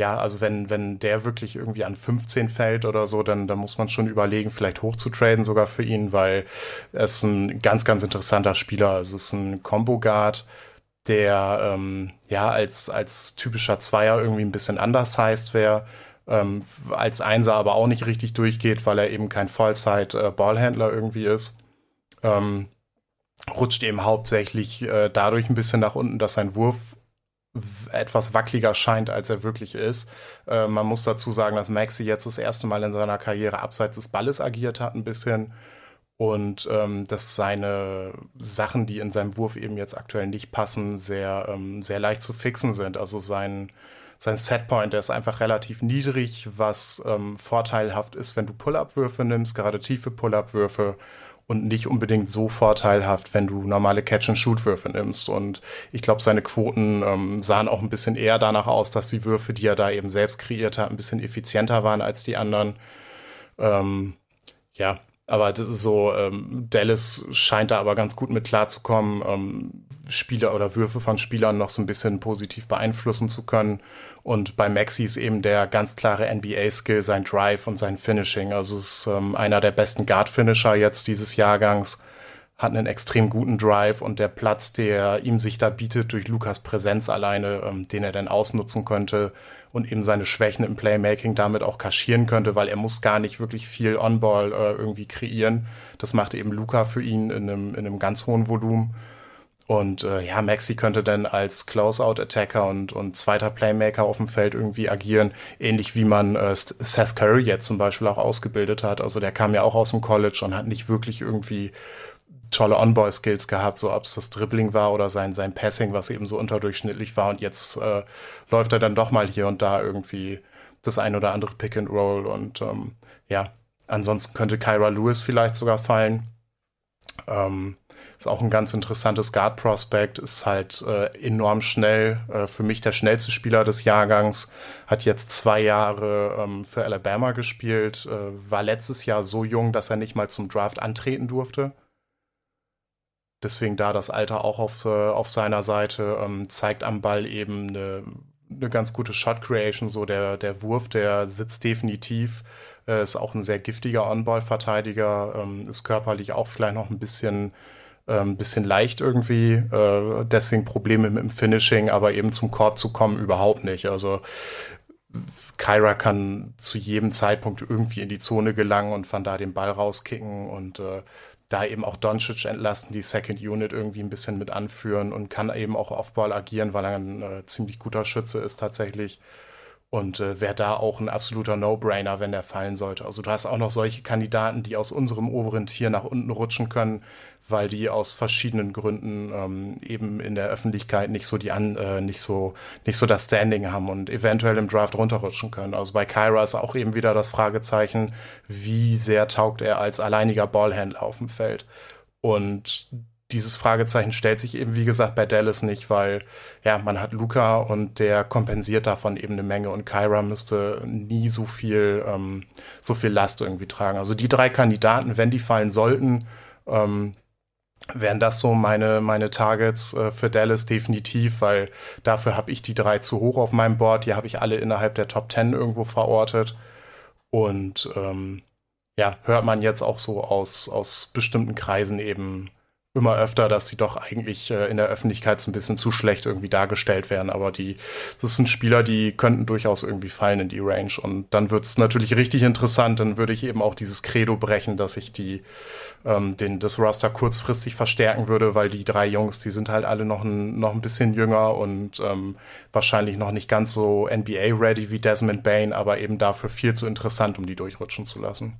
ja, also wenn, wenn der wirklich irgendwie an 15 fällt oder so, dann, dann muss man schon überlegen, vielleicht hochzutraden sogar für ihn, weil er ist ein ganz, ganz interessanter Spieler. Also es ist ein Combo-Guard, der ähm, ja als, als typischer Zweier irgendwie ein bisschen undersized wäre, ähm, als Einser aber auch nicht richtig durchgeht, weil er eben kein Vollzeit-Ballhändler äh, irgendwie ist. Ähm, rutscht eben hauptsächlich äh, dadurch ein bisschen nach unten, dass sein Wurf etwas wackeliger scheint, als er wirklich ist. Äh, man muss dazu sagen, dass Maxi jetzt das erste Mal in seiner Karriere abseits des Balles agiert hat, ein bisschen und ähm, dass seine Sachen, die in seinem Wurf eben jetzt aktuell nicht passen, sehr, ähm, sehr leicht zu fixen sind. Also sein, sein Setpoint, der ist einfach relativ niedrig, was ähm, vorteilhaft ist, wenn du Pull-Up-Würfe nimmst, gerade tiefe Pull-Up-Würfe. und nicht unbedingt so vorteilhaft, wenn du normale Catch-and-Shoot-Würfe nimmst. Und ich glaube, seine Quoten ähm, sahen auch ein bisschen eher danach aus, dass die Würfe, die er da eben selbst kreiert hat, ein bisschen effizienter waren als die anderen. Ähm, ja, aber das ist so, ähm, Dallas scheint da aber ganz gut mit klarzukommen, ähm, Spieler oder Würfe von Spielern noch so ein bisschen positiv beeinflussen zu können. Und bei Maxi ist eben der ganz klare NBA-Skill, sein Drive und sein Finishing. Also es ist ähm, einer der besten Guard-Finisher jetzt dieses Jahrgangs, hat einen extrem guten Drive und der Platz, der ihm sich da bietet durch Lukas Präsenz alleine, ähm, den er dann ausnutzen könnte und eben seine Schwächen im Playmaking damit auch kaschieren könnte, weil er muss gar nicht wirklich viel On-Ball äh, irgendwie kreieren. Das macht eben Luca für ihn in einem, in einem ganz hohen Volumen. Und äh, ja, Maxi könnte dann als Closeout-Attacker und, und zweiter Playmaker auf dem Feld irgendwie agieren, ähnlich wie man äh, Seth Curry jetzt zum Beispiel auch ausgebildet hat. Also der kam ja auch aus dem College und hat nicht wirklich irgendwie tolle On-Ball-Skills gehabt, so ob es das Dribbling war oder sein, sein Passing, was eben so unterdurchschnittlich war. Und jetzt äh, läuft er dann doch mal hier und da irgendwie das ein oder andere Pick and Roll. Und ähm, ja, ansonsten könnte Kyra Lewis vielleicht sogar fallen. Ähm, ist auch ein ganz interessantes Guard-Prospect, ist halt äh, enorm schnell. Äh, für mich der schnellste Spieler des Jahrgangs, hat jetzt zwei Jahre ähm, für Alabama gespielt, äh, war letztes Jahr so jung, dass er nicht mal zum Draft antreten durfte. Deswegen da das Alter auch auf, äh, auf seiner Seite ähm, zeigt am Ball eben eine, eine ganz gute Shot Creation. So der, der Wurf, der sitzt definitiv. Äh, ist auch ein sehr giftiger On-Ball-Verteidiger. Ähm, ist körperlich auch vielleicht noch ein bisschen ähm, bisschen leicht irgendwie, äh, deswegen Probleme mit dem Finishing, aber eben zum Korb zu kommen überhaupt nicht. Also Kyra kann zu jedem Zeitpunkt irgendwie in die Zone gelangen und von da den Ball rauskicken und äh, da eben auch Doncic entlasten, die Second Unit irgendwie ein bisschen mit anführen und kann eben auch Offball agieren, weil er ein äh, ziemlich guter Schütze ist tatsächlich. Und äh, wäre da auch ein absoluter No-Brainer, wenn der fallen sollte. Also du hast auch noch solche Kandidaten, die aus unserem oberen Tier nach unten rutschen können, weil die aus verschiedenen Gründen ähm, eben in der Öffentlichkeit nicht so die an, äh, nicht so nicht so das Standing haben und eventuell im Draft runterrutschen können. Also bei Kyra ist auch eben wieder das Fragezeichen, wie sehr taugt er als alleiniger Ballhändler auf dem Feld. Und dieses Fragezeichen stellt sich eben, wie gesagt, bei Dallas nicht, weil ja, man hat Luca und der kompensiert davon eben eine Menge und Kyra müsste nie so viel, ähm, so viel Last irgendwie tragen. Also die drei Kandidaten, wenn die fallen sollten, ähm, wären das so meine, meine Targets äh, für Dallas definitiv, weil dafür habe ich die drei zu hoch auf meinem Board. Die habe ich alle innerhalb der Top 10 irgendwo verortet. Und ähm, ja, hört man jetzt auch so aus, aus bestimmten Kreisen eben immer öfter, dass sie doch eigentlich äh, in der Öffentlichkeit so ein bisschen zu schlecht irgendwie dargestellt werden. Aber die, das sind Spieler, die könnten durchaus irgendwie fallen in die Range. Und dann wird es natürlich richtig interessant. Dann würde ich eben auch dieses Credo brechen, dass ich die, ähm, den, das Roster kurzfristig verstärken würde, weil die drei Jungs, die sind halt alle noch ein, noch ein bisschen jünger und ähm, wahrscheinlich noch nicht ganz so NBA-ready wie Desmond Bain, aber eben dafür viel zu interessant, um die durchrutschen zu lassen.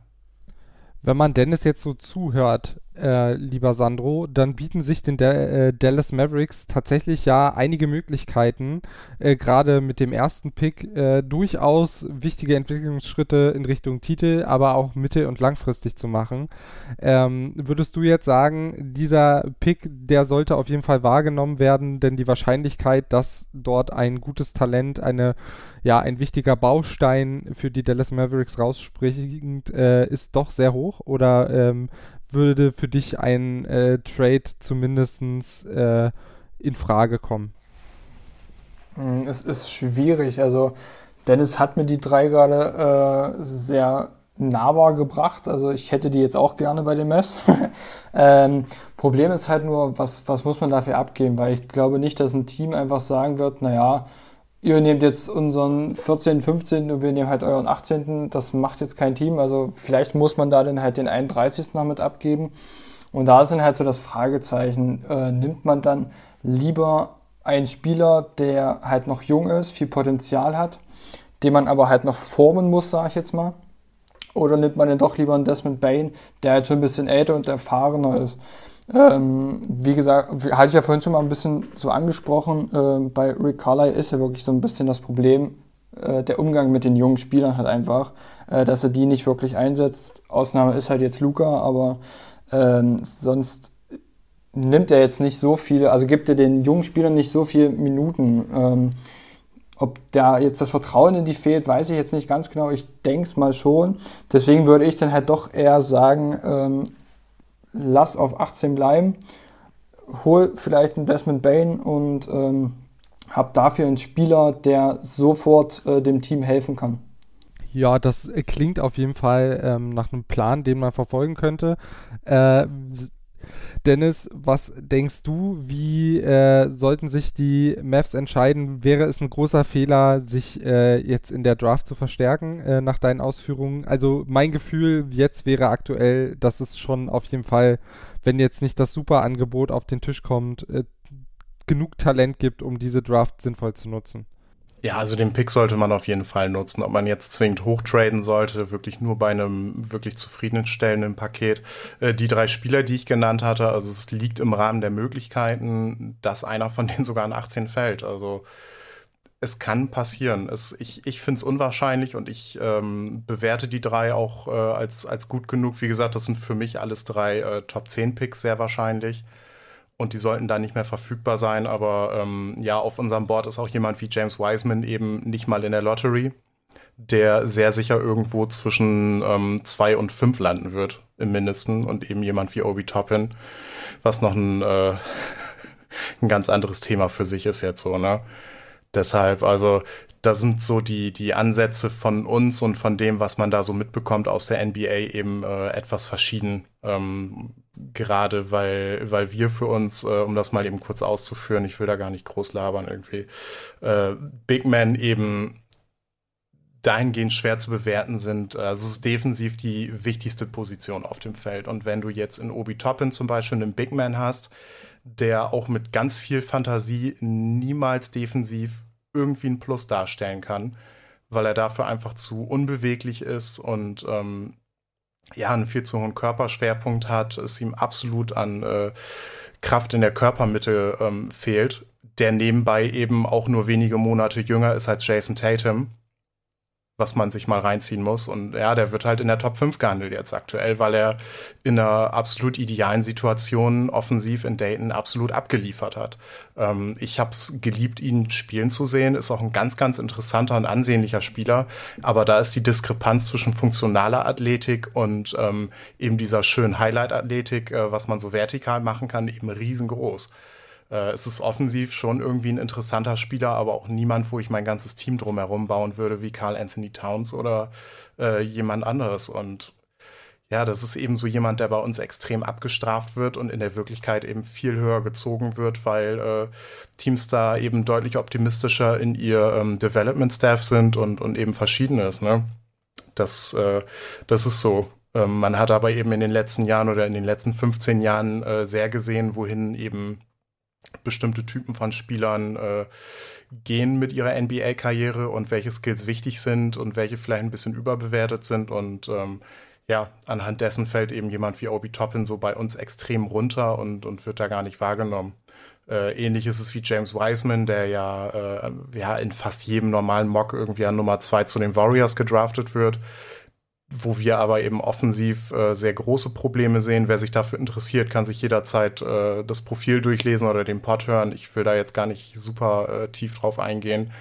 Wenn man Dennis jetzt so zuhört, äh, lieber Sandro, dann bieten sich den De äh, Dallas Mavericks tatsächlich ja einige Möglichkeiten, äh, gerade mit dem ersten Pick äh, durchaus wichtige Entwicklungsschritte in Richtung Titel, aber auch mittel- und langfristig zu machen. Ähm, würdest du jetzt sagen, dieser Pick, der sollte auf jeden Fall wahrgenommen werden, denn die Wahrscheinlichkeit, dass dort ein gutes Talent, eine ja, ein wichtiger Baustein für die Dallas Mavericks rausspringt, äh, ist doch sehr hoch? Oder ähm, würde für dich ein äh, Trade zumindest äh, in Frage kommen? Hm, es ist schwierig. Also Dennis hat mir die drei gerade äh, sehr nahbar gebracht. Also ich hätte die jetzt auch gerne bei den Mavs. ähm, Problem ist halt nur, was, was muss man dafür abgeben? Weil ich glaube nicht, dass ein Team einfach sagen wird, naja, ihr nehmt jetzt unseren 14., 15. und wir nehmen halt euren 18. Das macht jetzt kein Team. Also vielleicht muss man da dann halt den 31. noch mit abgeben. Und da sind halt so das Fragezeichen, äh, nimmt man dann lieber einen Spieler, der halt noch jung ist, viel Potenzial hat, den man aber halt noch formen muss, sage ich jetzt mal. Oder nimmt man dann doch lieber einen Desmond Bain, der halt schon ein bisschen älter und erfahrener ist. Ähm, wie gesagt, hatte ich ja vorhin schon mal ein bisschen so angesprochen, äh, bei Rick Carlyle ist ja wirklich so ein bisschen das Problem, äh, der Umgang mit den jungen Spielern halt einfach, äh, dass er die nicht wirklich einsetzt. Ausnahme ist halt jetzt Luca, aber Ähm, sonst nimmt er jetzt nicht so viele, also gibt er den jungen Spielern nicht so viele Minuten. Ähm, ob da jetzt das Vertrauen in die fehlt, weiß ich jetzt nicht ganz genau. Ich denke es mal schon. Deswegen würde ich dann halt doch eher sagen, ähm, lass auf 18 bleiben, hol vielleicht einen Desmond Bain und ähm, hab dafür einen Spieler, der sofort äh, dem Team helfen kann. Ja, das klingt auf jeden Fall ähm, nach einem Plan, den man verfolgen könnte. Äh, Dennis, was denkst du, wie äh, sollten sich die Mavs entscheiden? Wäre es ein großer Fehler, sich äh, jetzt in der Draft zu verstärken, äh, nach deinen Ausführungen? Also mein Gefühl jetzt wäre aktuell, dass es schon auf jeden Fall, wenn jetzt nicht das super Angebot auf den Tisch kommt, äh, genug Talent gibt, um diese Draft sinnvoll zu nutzen. Ja, also den Pick sollte man auf jeden Fall nutzen. Ob man jetzt zwingend hochtraden sollte, wirklich nur bei einem wirklich zufriedenstellenden Paket. Äh, die drei Spieler, die ich genannt hatte, also es liegt im Rahmen der Möglichkeiten, dass einer von denen sogar an 18 fällt. Also es kann passieren. Es, ich ich finde es unwahrscheinlich und ich ähm, bewerte die drei auch äh, als, als gut genug. Wie gesagt, das sind für mich alles drei äh, Top 10 Picks sehr wahrscheinlich und die sollten da nicht mehr verfügbar sein. Aber ähm, ja, auf unserem Board ist auch jemand wie James Wiseman eben nicht mal in der Lottery, der sehr sicher irgendwo zwischen ähm, zwei und fünf landen wird im Mindesten und eben jemand wie Obi Toppin, was noch ein, äh, ein ganz anderes Thema für sich ist jetzt so, ne? Deshalb, also da sind so die, die Ansätze von uns und von dem, was man da so mitbekommt aus der NBA eben äh, etwas verschieden. Ähm, gerade weil, weil wir für uns, äh, um das mal eben kurz auszuführen, ich will da gar nicht groß labern irgendwie, äh, Big Men eben dahingehend schwer zu bewerten sind. Also es ist defensiv die wichtigste Position auf dem Feld. Und wenn du jetzt in Obi Toppin zum Beispiel einen Big Man hast, der auch mit ganz viel Fantasie niemals defensiv irgendwie ein Plus darstellen kann, weil er dafür einfach zu unbeweglich ist und ähm, ja, einen viel zu hohen Körperschwerpunkt hat, es ihm absolut an äh, Kraft in der Körpermitte ähm, fehlt, der nebenbei eben auch nur wenige Monate jünger ist als Jason Tatum was man sich mal reinziehen muss. Und ja, der wird halt in der Top 5 gehandelt jetzt aktuell, weil er in einer absolut idealen Situation offensiv in Dayton absolut abgeliefert hat. Ähm, ich habe es geliebt, ihn spielen zu sehen. Ist auch ein ganz, ganz interessanter und ansehnlicher Spieler. Aber da ist die Diskrepanz zwischen funktionaler Athletik und ähm, eben dieser schönen Highlight-Athletik, äh, was man so vertikal machen kann, eben riesengroß. Äh, es ist offensiv schon irgendwie ein interessanter Spieler, aber auch niemand, wo ich mein ganzes Team drumherum bauen würde, wie Carl Anthony Towns oder äh, jemand anderes. Und ja, das ist eben so jemand, der bei uns extrem abgestraft wird und in der Wirklichkeit eben viel höher gezogen wird, weil äh, Teams da eben deutlich optimistischer in ihr ähm, Development Staff sind und, und eben verschiedenes. Ne? Das, äh, das ist so. Ähm, man hat aber eben in den letzten Jahren oder in den letzten 15 Jahren äh, sehr gesehen, wohin eben bestimmte Typen von Spielern äh, gehen mit ihrer NBA-Karriere und welche Skills wichtig sind und welche vielleicht ein bisschen überbewertet sind. Und ähm, ja, anhand dessen fällt eben jemand wie Obi Toppin so bei uns extrem runter und, und wird da gar nicht wahrgenommen. Äh, ähnlich ist es wie James Wiseman, der ja, äh, ja in fast jedem normalen Mock irgendwie an Nummer zwei zu den Warriors gedraftet wird wo wir aber eben offensiv äh, sehr große Probleme sehen. Wer sich dafür interessiert, kann sich jederzeit äh, das Profil durchlesen oder den Pod hören. Ich will da jetzt gar nicht super äh, tief drauf eingehen.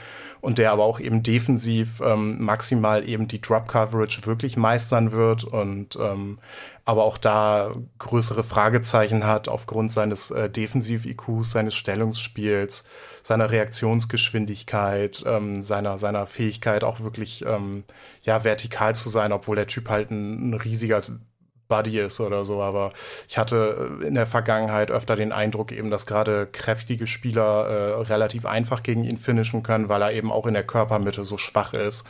Und der aber auch eben defensiv ähm, maximal eben die Drop Coverage wirklich meistern wird und ähm, aber auch da größere Fragezeichen hat aufgrund seines äh, Defensiv-IQs, seines Stellungsspiels seiner Reaktionsgeschwindigkeit, ähm, seiner, seiner Fähigkeit auch wirklich ähm, ja, vertikal zu sein, obwohl der Typ halt ein, ein riesiger Buddy ist oder so, aber ich hatte in der Vergangenheit öfter den Eindruck eben, dass gerade kräftige Spieler äh, relativ einfach gegen ihn finishen können, weil er eben auch in der Körpermitte so schwach ist.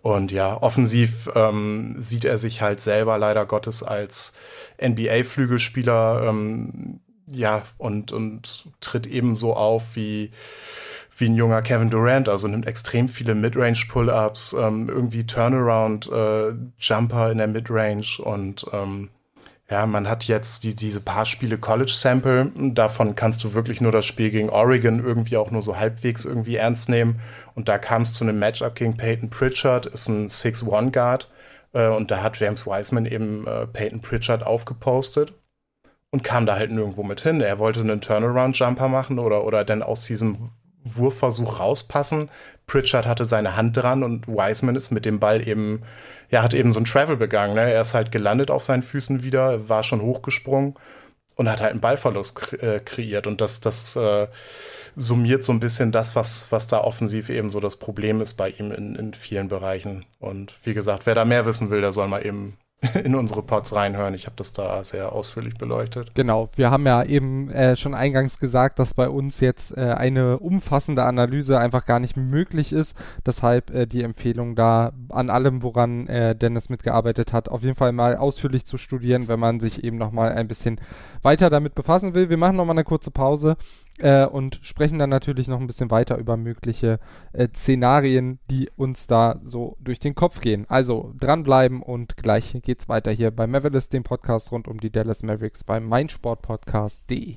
Und ja, offensiv ähm, sieht er sich halt selber leider Gottes als NBA-Flügelspieler. Ähm, ja, und, und tritt eben so auf wie, wie ein junger Kevin Durant, also nimmt extrem viele Midrange-Pull-Ups, ähm, irgendwie Turnaround-Jumper äh, in der Midrange und ähm, ja, man hat jetzt die, diese paar Spiele College-Sample, davon kannst du wirklich nur das Spiel gegen Oregon irgendwie auch nur so halbwegs irgendwie ernst nehmen. Und da kam es zu einem Matchup gegen Peyton Pritchard, ist ein 6-1-Guard äh, und da hat James Wiseman eben äh, Peyton Pritchard aufgepostet und kam da halt nirgendwo mit hin. Er wollte einen Turnaround-Jumper machen oder, oder dann aus diesem Wurfversuch rauspassen. Pritchard hatte seine Hand dran und Wiseman ist mit dem Ball eben, ja, hat eben so ein Travel begangen. Ne? Er ist halt gelandet auf seinen Füßen wieder, war schon hochgesprungen und hat halt einen Ballverlust kre äh, kreiert. Und das, das äh, summiert so ein bisschen das, was, was da offensiv eben so das Problem ist bei ihm in, in vielen Bereichen. Und wie gesagt, wer da mehr wissen will, der soll mal eben in unsere Pods reinhören. Ich habe das da sehr ausführlich beleuchtet. Genau, wir haben ja eben äh, schon eingangs gesagt, dass bei uns jetzt äh, eine umfassende Analyse einfach gar nicht möglich ist. Deshalb äh, die Empfehlung da an allem, woran äh, Dennis mitgearbeitet hat, auf jeden Fall mal ausführlich zu studieren, wenn man sich eben nochmal ein bisschen weiter damit befassen will. Wir machen nochmal eine kurze Pause äh, und sprechen dann natürlich noch ein bisschen weiter über mögliche äh, Szenarien, die uns da so durch den Kopf gehen. Also dranbleiben und gleich geht's weiter hier bei Mavericks, dem Podcast rund um die Dallas Mavericks beim meinsportpodcast.de.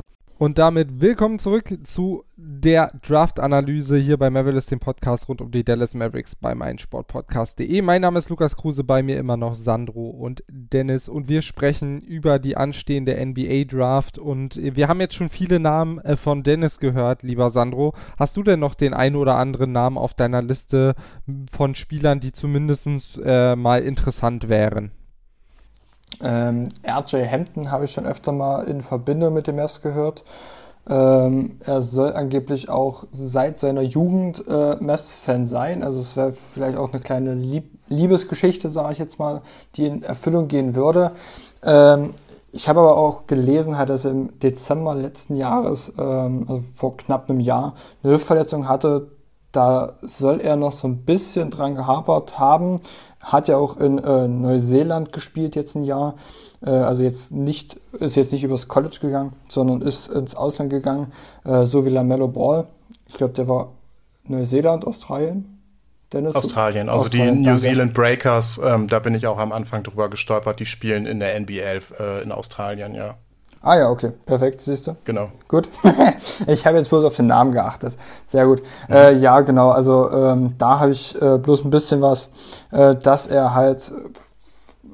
Und damit willkommen zurück zu der Draft-Analyse hier bei Mavericks, dem Podcast rund um die Dallas Mavericks bei meinsportpodcast.de. Mein Name ist Lukas Kruse, bei mir immer noch Sandro und Dennis und wir sprechen über die anstehende NBA-Draft und wir haben jetzt schon viele Namen äh, von Dennis gehört, lieber Sandro. Hast du denn noch den einen oder anderen Namen auf deiner Liste von Spielern, die zumindest äh, mal interessant wären? Ähm, RJ Hampton habe ich schon öfter mal in Verbindung mit dem Mess gehört. Ähm, er soll angeblich auch seit seiner Jugend äh, Mess-Fan sein. Also es wäre vielleicht auch eine kleine Lieb Liebesgeschichte, sage ich jetzt mal, die in Erfüllung gehen würde. Ähm, ich habe aber auch gelesen, halt, dass er im Dezember letzten Jahres, ähm, also vor knapp einem Jahr, eine Hüftverletzung hatte. Da soll er noch so ein bisschen dran gehapert haben. Hat ja auch in äh, Neuseeland gespielt jetzt ein Jahr. Äh, also jetzt nicht, ist jetzt nicht übers College gegangen, sondern ist ins Ausland gegangen, äh, so wie LaMelo Ball. Ich glaube, der war Neuseeland, Australien. Dennis? Australien, also Australien, die New. Zealand Breakers, ähm, da bin ich auch am Anfang drüber gestolpert, die spielen in der NBL äh, in Australien, ja. Ah ja, okay, perfekt, siehst du. Genau. Gut. ich habe jetzt bloß auf den Namen geachtet. Sehr gut. Mhm. Äh, ja, genau, also ähm, da habe ich äh, bloß ein bisschen was, äh, dass er halt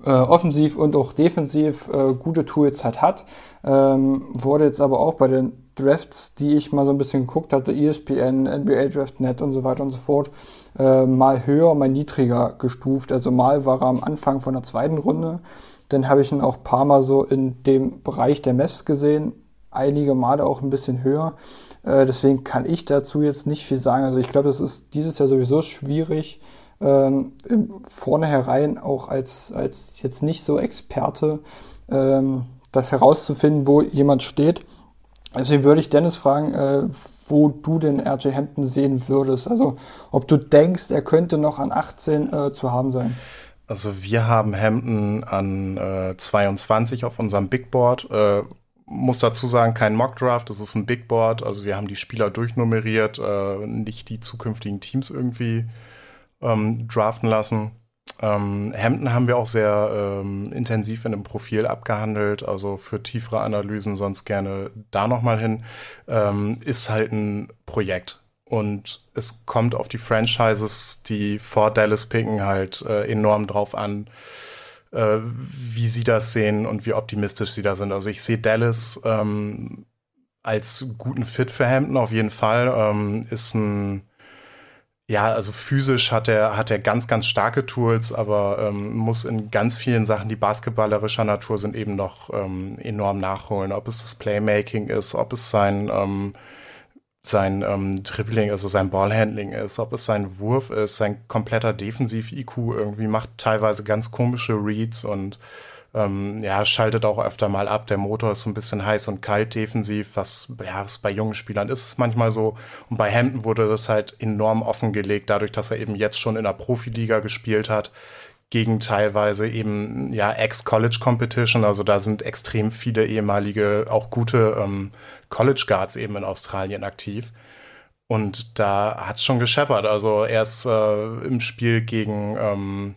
äh, offensiv und auch defensiv äh, gute Tools halt hat. Ähm, wurde jetzt aber auch bei den Drafts, die ich mal so ein bisschen geguckt hatte, ESPN, NBA Draft.net und so weiter und so fort, äh, mal höher, mal niedriger gestuft. Also mal war er am Anfang von der zweiten Runde dann habe ich ihn auch ein paar Mal so in dem Bereich der Mess gesehen, einige Male auch ein bisschen höher. Äh, deswegen kann ich dazu jetzt nicht viel sagen. Also ich glaube, es ist dieses Jahr sowieso schwierig, ähm, vornherein auch als, als jetzt nicht so Experte ähm, das herauszufinden, wo jemand steht. Deswegen würde ich Dennis fragen, äh, wo du den RJ Hampton sehen würdest. Also ob du denkst, er könnte noch an 18 äh, zu haben sein. Also wir haben Hampton an äh, 22 auf unserem Big Board. Äh, muss dazu sagen, kein Mock-Draft, das ist ein Big Board. Also wir haben die Spieler durchnummeriert, äh, nicht die zukünftigen Teams irgendwie ähm, draften lassen. Ähm, Hampton haben wir auch sehr ähm, intensiv in dem Profil abgehandelt, also für tiefere Analysen sonst gerne da nochmal hin. Ähm, ist halt ein Projekt. Und es kommt auf die Franchises, die vor Dallas picken, halt äh, enorm drauf an, äh, wie sie das sehen und wie optimistisch sie da sind. Also ich sehe Dallas ähm, als guten Fit für Hampton auf jeden Fall. Ähm, ist ein ja, also physisch hat er, hat er ganz, ganz starke Tools, aber ähm, muss in ganz vielen Sachen, die basketballerischer Natur sind, eben noch ähm, enorm nachholen. Ob es das Playmaking ist, ob es sein ähm, sein ähm, Dribbling, also sein Ballhandling ist, ob es sein Wurf ist, sein kompletter Defensiv-IQ irgendwie macht teilweise ganz komische Reads und Ähm, ja, schaltet auch öfter mal ab. Der Motor ist so ein bisschen heiß und kalt defensiv, was, ja, was bei jungen Spielern ist es manchmal so. Und bei Hampton wurde das halt enorm offengelegt, dadurch, dass er eben jetzt schon in der Profiliga gespielt hat gegen teilweise eben ja Ex-College-Competition. Also da sind extrem viele ehemalige, auch gute ähm, College Guards eben in Australien aktiv. Und da hat's schon gescheppert. Also erst äh, im Spiel gegen, ähm,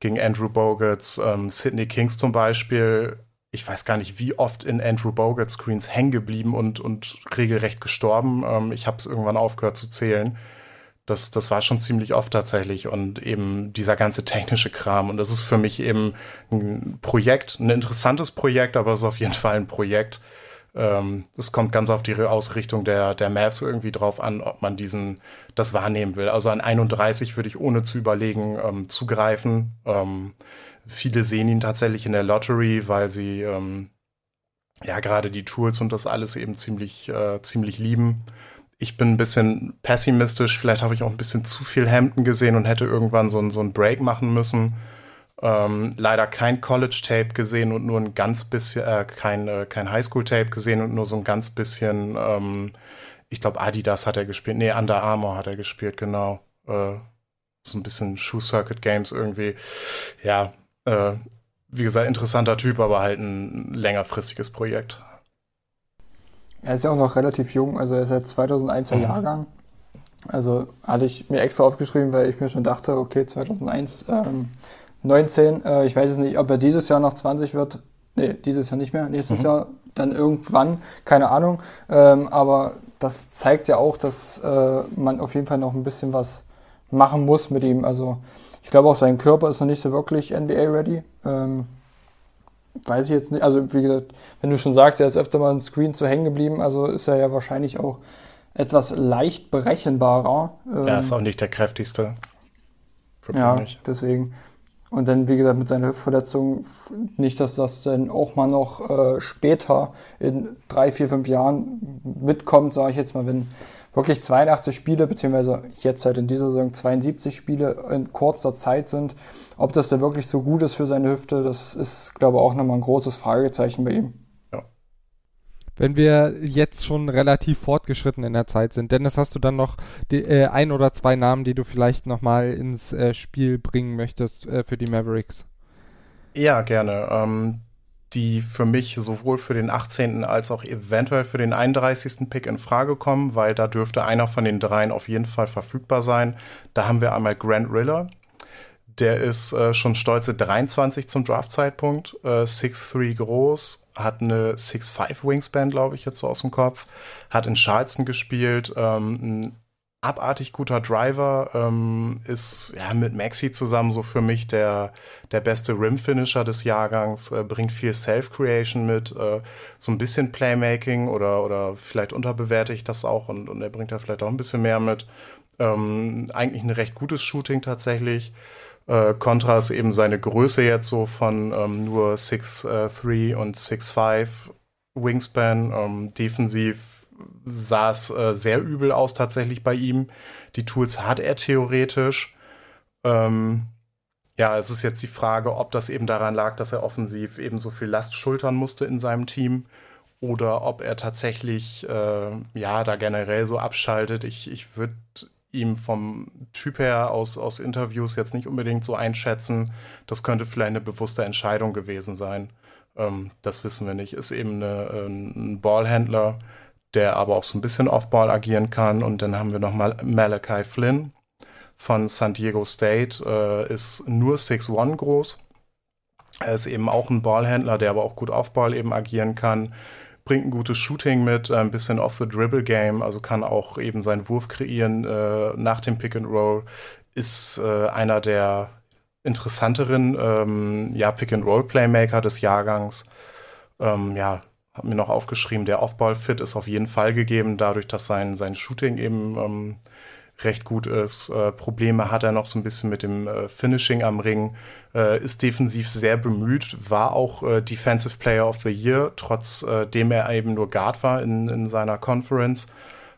gegen Andrew Bogut's ähm, Sydney Kings zum Beispiel. Ich weiß gar nicht, wie oft in Andrew Bogut's Screens hängen geblieben und, und regelrecht gestorben. Ähm, ich habe es irgendwann aufgehört zu zählen. Das, das war schon ziemlich oft tatsächlich und eben dieser ganze technische Kram. Und das ist für mich eben ein Projekt, ein interessantes Projekt, aber es ist auf jeden Fall ein Projekt. Ähm, es kommt ganz auf die Ausrichtung der, der Maps irgendwie drauf an, ob man diesen, das wahrnehmen will. Also an 31 würde ich ohne zu überlegen ähm, zugreifen. Ähm, viele sehen ihn tatsächlich in der Lottery, weil sie ähm, ja gerade die Tools und das alles eben ziemlich, äh, ziemlich lieben ich bin ein bisschen pessimistisch. Vielleicht habe ich auch ein bisschen zu viel Hampton gesehen und hätte irgendwann so, ein, so einen Break machen müssen. Ähm, leider kein College-Tape gesehen und nur ein ganz bisschen, äh, kein, äh, kein Highschool-Tape gesehen und nur so ein ganz bisschen, ähm, ich glaube, Adidas hat er gespielt. Nee, Under Armour hat er gespielt, genau. Äh, so ein bisschen Shoe Circuit Games irgendwie. Ja, äh, wie gesagt, interessanter Typ, aber halt ein längerfristiges Projekt. Er ist ja auch noch relativ jung, also er ist seit 2001er mhm. Jahrgang. Also hatte ich mir extra aufgeschrieben, weil ich mir schon dachte, okay, 2001, ähm, 19, äh, ich weiß es nicht, ob er dieses Jahr noch 20 wird. Nee, dieses Jahr nicht mehr, nächstes mhm. Jahr dann irgendwann, keine Ahnung. Ähm, aber das zeigt ja auch, dass äh, man auf jeden Fall noch ein bisschen was machen muss mit ihm. Also ich glaube auch, sein Körper ist noch nicht so wirklich NBA-ready. Ähm, weiß ich jetzt nicht. Also, wie gesagt, wenn du schon sagst, er ist öfter mal ein Screen zu hängen geblieben, also ist er ja wahrscheinlich auch etwas leicht berechenbarer. Er ähm, ist auch nicht der kräftigste. Ja, nicht. deswegen. Und dann, wie gesagt, mit seiner Hüftverletzung, nicht, dass das dann auch mal noch äh, später in drei, vier, fünf Jahren mitkommt, sage ich jetzt mal, wenn wirklich 82 Spiele, beziehungsweise jetzt halt in dieser Saison 72 Spiele in kurzer Zeit sind. Ob das denn wirklich so gut ist für seine Hüfte, das ist, glaube ich, auch nochmal ein großes Fragezeichen bei ihm. Wenn wir jetzt schon relativ fortgeschritten in der Zeit sind, Dennis, hast du dann noch die, äh, ein oder zwei Namen, die du vielleicht nochmal ins äh, Spiel bringen möchtest äh, für die Mavericks? Ja, gerne. Ähm, die für mich sowohl für den 18. als auch eventuell für den 31. Pick in Frage kommen, weil da dürfte einer von den dreien auf jeden Fall verfügbar sein. Da haben wir einmal Grant Riller. Der ist äh, schon stolze 23 zum Draftzeitpunkt, äh, 6'3 groß, hat eine 6'5 Wingspan, glaube ich, jetzt so aus dem Kopf, hat in Charleston gespielt, ähm, ein abartig guter Driver, ähm, ist ja mit Maxi zusammen so für mich der, der beste Rim-Finisher des Jahrgangs, äh, bringt viel Self-Creation mit, äh, so ein bisschen Playmaking oder, oder vielleicht unterbewerte ich das auch und, und er bringt da vielleicht auch ein bisschen mehr mit. Ähm, eigentlich ein recht gutes Shooting tatsächlich. Äh, Contra ist eben seine Größe jetzt so von ähm, nur 6'3 äh, und 6'5 Wingspan, ähm, defensiv sah es äh, sehr übel aus tatsächlich bei ihm. Die Tools hat er theoretisch. Ähm, ja, es ist jetzt die Frage, ob das eben daran lag, dass er offensiv eben so viel Last schultern musste in seinem Team oder ob er tatsächlich, äh, ja, da generell so abschaltet. Ich, ich würde ihm vom Typ her aus, aus Interviews jetzt nicht unbedingt so einschätzen. Das könnte vielleicht eine bewusste Entscheidung gewesen sein. Ähm, das wissen wir nicht. Ist eben eine, äh, ein Ballhändler, der aber auch so ein bisschen Off-Ball agieren kann. Und dann haben wir noch mal Malachi Flynn von San Diego State, äh, ist nur 6'1 groß. Er ist eben auch ein Ballhändler, der aber auch gut Off-Ball eben agieren kann. Bringt ein gutes Shooting mit, ein bisschen Off-the-Dribble-Game, also kann auch eben seinen Wurf kreieren äh, nach dem Pick-and-Roll. Ist äh, einer der interessanteren ähm, ja, Pick-and-Roll-Playmaker des Jahrgangs. Ähm, ja, habe mir noch aufgeschrieben, der Off-Ball-Fit ist auf jeden Fall gegeben, dadurch, dass sein, sein Shooting eben ähm, recht gut ist. Äh, Probleme hat er noch so ein bisschen mit dem äh, Finishing am Ring, äh, ist defensiv sehr bemüht, war auch äh, Defensive Player of the Year, trotzdem äh, er eben nur Guard war in, in seiner Conference.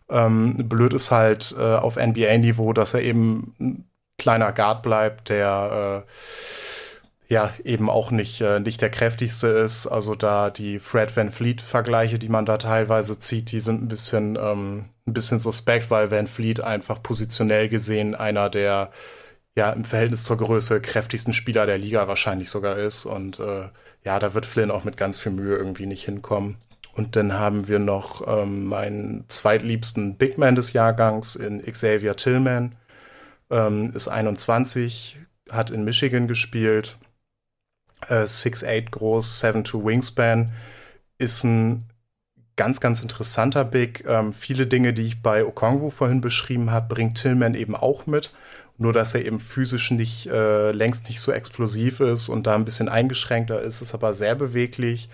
Ähm, blöd ist halt äh, auf NBA-Niveau, dass er eben ein kleiner Guard bleibt, der ja, eben auch nicht, äh, nicht der kräftigste ist. Also da die Fred Van Fleet-Vergleiche, die man da teilweise zieht, die sind ein bisschen, ähm, ein bisschen suspekt, weil Van Fleet einfach positionell gesehen einer der ja im Verhältnis zur Größe kräftigsten Spieler der Liga wahrscheinlich sogar ist. Und äh, ja, da wird Flynn auch mit ganz viel Mühe irgendwie nicht hinkommen. Und dann haben wir noch ähm, meinen zweitliebsten Big Man des Jahrgangs in Xavier Tillman. Ähm, ist 21, hat in Michigan gespielt äh, 6'8 groß, 7'2 Wingspan, ist ein ganz, ganz interessanter Big. Ähm, viele Dinge, die ich bei Okongwu vorhin beschrieben habe, bringt Tillman eben auch mit. Nur, dass er eben physisch nicht, äh, längst nicht so explosiv ist und da ein bisschen eingeschränkter ist, ist aber sehr beweglich.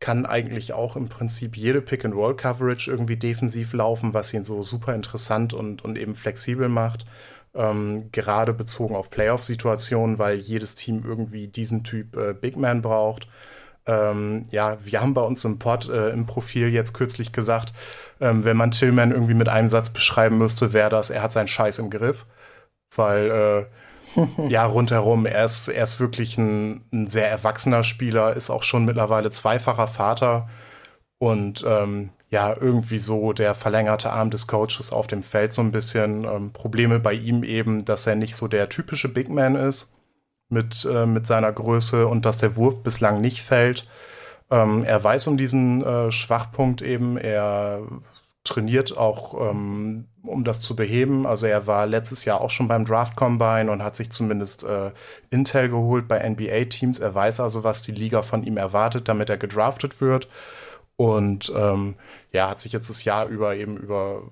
Kann eigentlich auch im Prinzip jede Pick-and-Roll-Coverage irgendwie defensiv laufen, was ihn so super interessant und, und eben flexibel macht ähm, gerade bezogen auf Playoff-Situationen, weil jedes Team irgendwie diesen Typ äh, Big Man braucht. Ähm, ja, wir haben bei uns im Pod äh, im Profil jetzt kürzlich gesagt, ähm, wenn man Tillman irgendwie mit einem Satz beschreiben müsste, wäre das, er hat seinen Scheiß im Griff. Weil, äh, ja, rundherum, er ist, er ist wirklich ein, ein, sehr erwachsener Spieler, ist auch schon mittlerweile zweifacher Vater und ähm, ja irgendwie so der verlängerte Arm des Coaches auf dem Feld so ein bisschen. Ähm, Probleme bei ihm eben, dass er nicht so der typische Big Man ist mit, äh, mit seiner Größe und dass der Wurf bislang nicht fällt. Ähm, er weiß um diesen äh, Schwachpunkt eben. Er trainiert auch, ähm, um das zu beheben. Also er war letztes Jahr auch schon beim Draft Combine und hat sich zumindest äh, Intel geholt bei NBA-Teams. Er weiß also, was die Liga von ihm erwartet, damit er gedraftet wird. Und ähm, ja, hat sich jetzt das Jahr über eben über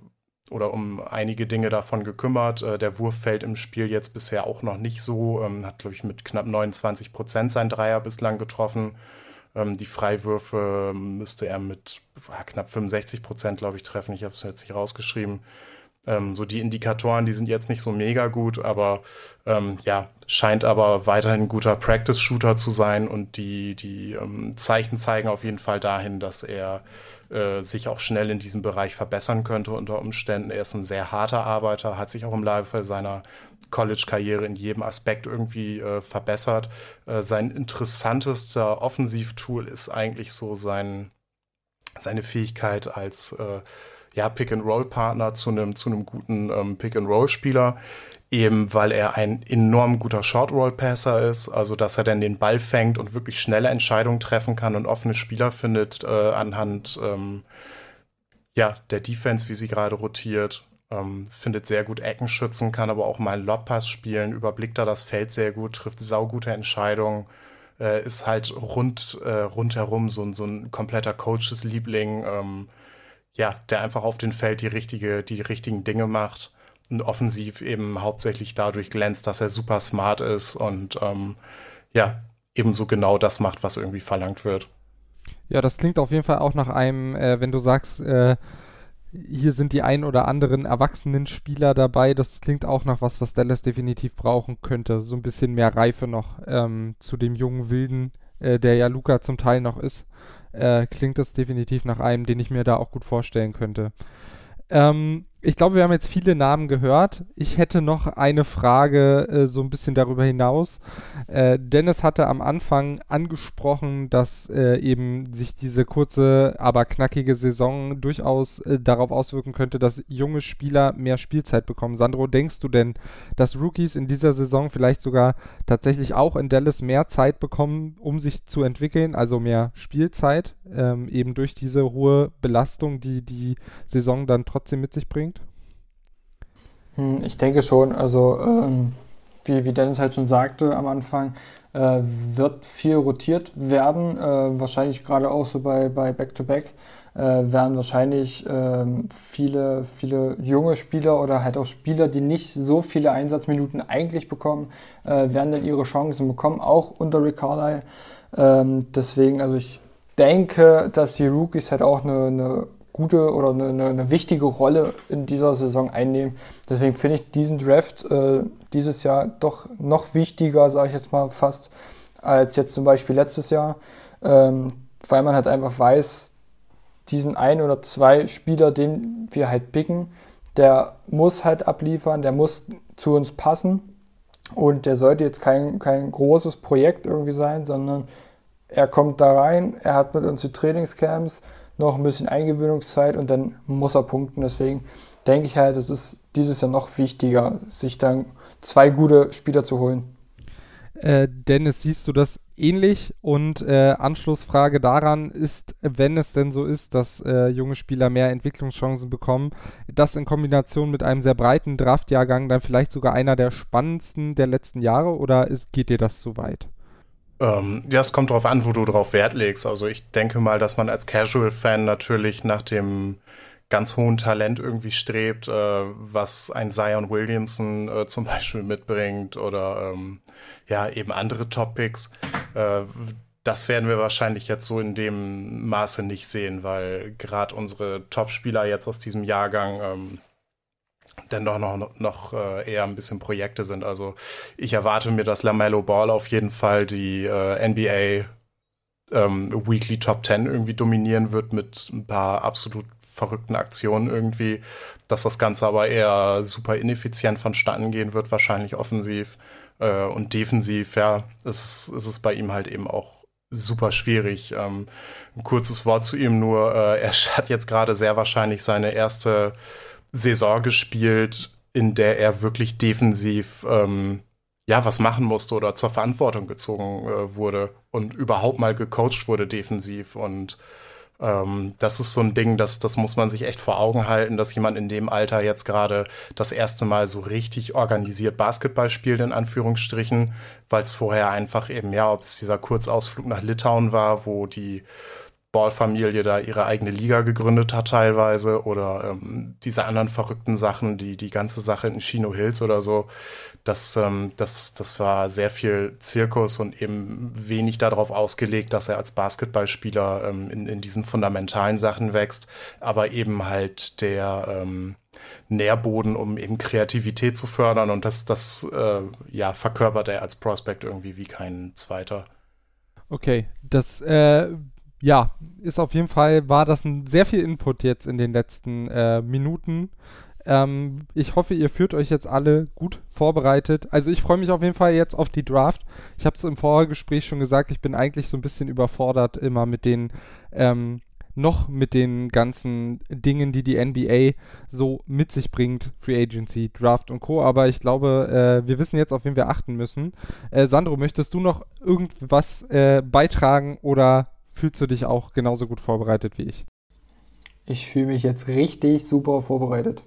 oder um einige Dinge davon gekümmert. Äh, der Wurf fällt im Spiel jetzt bisher auch noch nicht so. Ähm, hat, glaube ich, mit knapp 29 Prozent sein Dreier bislang getroffen. Ähm, die Freiwürfe müsste er mit knapp 65 Prozent, glaube ich, treffen. Ich habe es jetzt nicht rausgeschrieben. Ähm, so die Indikatoren, die sind jetzt nicht so mega gut, aber ähm, ja, scheint aber weiterhin ein guter Practice-Shooter zu sein und die, die ähm, Zeichen zeigen auf jeden Fall dahin, dass er äh, sich auch schnell in diesem Bereich verbessern könnte unter Umständen. Er ist ein sehr harter Arbeiter, hat sich auch im Laufe seiner College-Karriere in jedem Aspekt irgendwie äh, verbessert. Äh, sein interessantester Offensivtool ist eigentlich so sein, seine Fähigkeit als äh, ja, Pick-and-Roll-Partner zu einem zu guten ähm, Pick-and-Roll-Spieler, eben weil er ein enorm guter Short-Roll-Passer ist, also dass er dann den Ball fängt und wirklich schnelle Entscheidungen treffen kann und offene Spieler findet äh, anhand ähm, ja, der Defense, wie sie gerade rotiert. Ähm, findet sehr gut Ecken schützen, kann aber auch mal einen Lobpass spielen, überblickt da das Feld sehr gut, trifft saugute Entscheidungen, äh, ist halt rund, äh, rundherum so, so ein kompletter Coaches-Liebling. Ähm, ja, der einfach auf dem Feld die, richtige, die richtigen Dinge macht offensiv eben hauptsächlich dadurch glänzt, dass er super smart ist und ähm, ja, ebenso genau das macht, was irgendwie verlangt wird. Ja, das klingt auf jeden Fall auch nach einem, äh, wenn du sagst, äh, hier sind die ein oder anderen erwachsenen Spieler dabei, das klingt auch nach was, was Dallas definitiv brauchen könnte. So ein bisschen mehr Reife noch ähm, zu dem jungen Wilden, äh, der ja Luca zum Teil noch ist äh, klingt das definitiv nach einem, den ich mir da auch gut vorstellen könnte. Ähm, ich glaube, wir haben jetzt viele Namen gehört. Ich hätte noch eine Frage äh, so ein bisschen darüber hinaus. Äh, Dennis hatte am Anfang angesprochen, dass äh, eben sich diese kurze, aber knackige Saison durchaus äh, darauf auswirken könnte, dass junge Spieler mehr Spielzeit bekommen. Sandro, denkst du denn, dass Rookies in dieser Saison vielleicht sogar tatsächlich auch in Dallas mehr Zeit bekommen, um sich zu entwickeln, also mehr Spielzeit, ähm, eben durch diese hohe Belastung, die die Saison dann trotzdem mit sich bringt? Hm, ich denke schon, also ähm, wie, wie Dennis halt schon sagte am Anfang, äh, wird viel rotiert werden, äh, wahrscheinlich gerade auch so bei, Back-to-Back. Äh, werden wahrscheinlich ähm, viele, viele junge Spieler oder halt auch Spieler, die nicht so viele Einsatzminuten eigentlich bekommen, äh, werden dann ihre Chancen bekommen, auch unter Rick Carlisle. Ähm, deswegen, also ich denke, dass die Rookies halt auch eine, eine gute oder eine, eine, wichtige Rolle in dieser Saison einnehmen. Deswegen finde ich diesen Draft äh, dieses Jahr doch noch wichtiger, sage ich jetzt mal fast, als jetzt zum Beispiel letztes Jahr, ähm, weil man halt einfach weiß, diesen ein oder zwei Spieler, den wir halt picken, der muss halt abliefern, der muss zu uns passen. Und der sollte jetzt kein, kein großes Projekt irgendwie sein, sondern er kommt da rein, er hat mit uns die Trainingscamps, noch ein bisschen Eingewöhnungszeit und dann muss er punkten. Deswegen denke ich halt, es ist dieses Jahr noch wichtiger, sich dann zwei gute Spieler zu holen. Äh, Dennis, siehst du das ähnlich? Und äh, Anschlussfrage daran ist, wenn es denn so ist, dass äh, junge Spieler mehr Entwicklungschancen bekommen, das in Kombination mit einem sehr breiten Draftjahrgang dann vielleicht sogar einer der spannendsten der letzten Jahre oder ist, geht dir das zu weit? Ähm, ja, es kommt darauf an, wo du drauf Wert legst. Also ich denke mal, dass man als Casual-Fan natürlich nach dem ganz hohen Talent irgendwie strebt, äh, was ein Zion Williamson äh, zum Beispiel mitbringt oder ähm, ja, eben andere Topics. Äh, das werden wir wahrscheinlich jetzt so in dem Maße nicht sehen, weil gerade unsere Top-Spieler jetzt aus diesem Jahrgang ähm, dann doch noch, noch äh, eher ein bisschen Projekte sind. Also ich erwarte mir, dass LaMelo Ball auf jeden Fall die äh, NBA ähm, Weekly Top 10 irgendwie dominieren wird mit ein paar absolut verrückten Aktionen irgendwie, dass das Ganze aber eher super ineffizient vonstatten gehen wird, wahrscheinlich offensiv äh, und defensiv, ja, ist, ist es bei ihm halt eben auch super schwierig. Ähm, ein kurzes Wort zu ihm nur, äh, er hat jetzt gerade sehr wahrscheinlich seine erste Saison gespielt, in der er wirklich defensiv ähm, ja was machen musste oder zur Verantwortung gezogen äh, wurde und überhaupt mal gecoacht wurde defensiv. Und ähm, das ist so ein Ding, das, das muss man sich echt vor Augen halten, dass jemand in dem Alter jetzt gerade das erste Mal so richtig organisiert Basketball spielt, in Anführungsstrichen, weil es vorher einfach eben, ja, ob es dieser Kurzausflug nach Litauen war, wo die Ball-Familie da ihre eigene Liga gegründet hat teilweise oder ähm, diese anderen verrückten Sachen, die, die ganze Sache in Chino Hills oder so, das, ähm, das, das war sehr viel Zirkus und eben wenig darauf ausgelegt, dass er als Basketballspieler ähm, in, in diesen fundamentalen Sachen wächst, aber eben halt der ähm, Nährboden, um eben Kreativität zu fördern und das, das äh, ja, verkörpert er als Prospect irgendwie wie kein zweiter. Okay, das äh, ja, ist auf jeden Fall, war das ein sehr viel Input jetzt in den letzten äh, Minuten. Ähm, ich hoffe, ihr führt euch jetzt alle gut vorbereitet. Also ich freue mich auf jeden Fall jetzt auf die Draft. Ich habe es im Vorgespräch schon gesagt, ich bin eigentlich so ein bisschen überfordert immer mit den ähm, noch mit den ganzen Dingen, die die NBA so mit sich bringt, Free Agency, Draft und Co. Aber ich glaube, äh, wir wissen jetzt, auf wen wir achten müssen. Äh, Sandro, möchtest du noch irgendwas äh, beitragen oder fühlst du dich auch genauso gut vorbereitet wie ich? Ich fühle mich jetzt richtig super vorbereitet.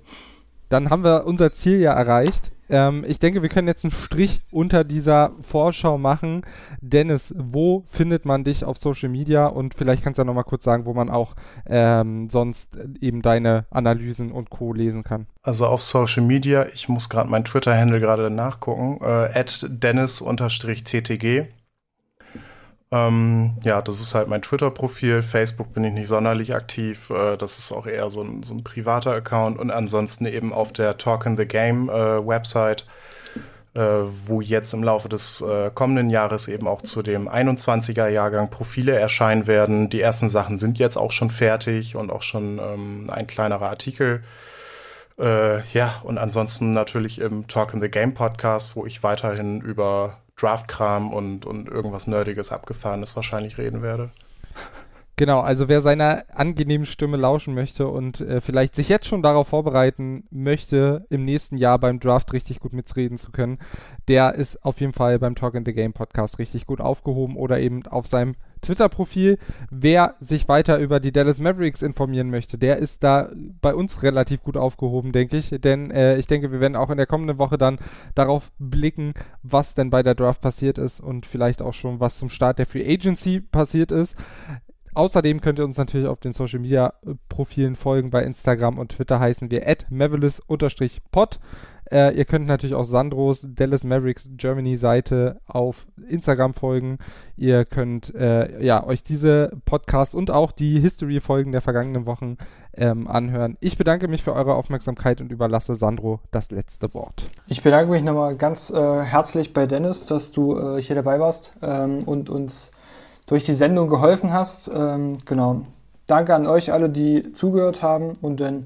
Dann haben wir unser Ziel ja erreicht. Ähm, ich denke, wir können jetzt einen Strich unter dieser Vorschau machen. Dennis, wo findet man dich auf Social Media? Und vielleicht kannst du ja nochmal kurz sagen, wo man auch ähm, sonst eben deine Analysen und Co. lesen kann. Also auf Social Media, ich muss gerade mein Twitter-Handle gerade nachgucken, äh, dennis-ttg. Ähm, ja, das ist halt mein Twitter-Profil. Facebook bin ich nicht sonderlich aktiv. Äh, das ist auch eher so ein, so ein, privater Account. Und ansonsten eben auf der Talk in the Game äh, Website, äh, wo jetzt im Laufe des äh, kommenden Jahres eben auch zu dem 21er Jahrgang Profile erscheinen werden. Die ersten Sachen sind jetzt auch schon fertig und auch schon ähm, ein kleinerer Artikel. Äh, ja, und ansonsten natürlich im Talk in the Game Podcast, wo ich weiterhin über Draftkram und, und irgendwas Nerdiges Abgefahrenes wahrscheinlich reden werde. Genau, also wer seiner angenehmen Stimme lauschen möchte und äh, vielleicht sich jetzt schon darauf vorbereiten möchte, im nächsten Jahr beim Draft richtig gut mitreden zu können, der ist auf jeden Fall beim Talk in the Game Podcast richtig gut aufgehoben oder eben auf seinem Twitter-Profil. Wer sich weiter über die Dallas Mavericks informieren möchte, der ist da bei uns relativ gut aufgehoben, denke ich. Denn äh, ich denke, wir werden auch in der kommenden Woche dann darauf blicken, was denn bei der Draft passiert ist und vielleicht auch schon, was zum Start der Free Agency passiert ist. Außerdem könnt ihr uns natürlich auf den Social Media Profilen folgen. Bei Instagram und Twitter heißen wir at pod äh, ihr könnt natürlich auch Sandros Dallas Mavericks Germany Seite auf Instagram folgen. Ihr könnt äh, ja, euch diese Podcasts und auch die History-Folgen der vergangenen Wochen ähm, anhören. Ich bedanke mich für eure Aufmerksamkeit und überlasse Sandro das letzte Wort. Ich bedanke mich nochmal ganz äh, herzlich bei Dennis, dass du äh, hier dabei warst ähm, und uns durch die Sendung geholfen hast. Ähm, genau. Danke an euch alle, die zugehört haben und dann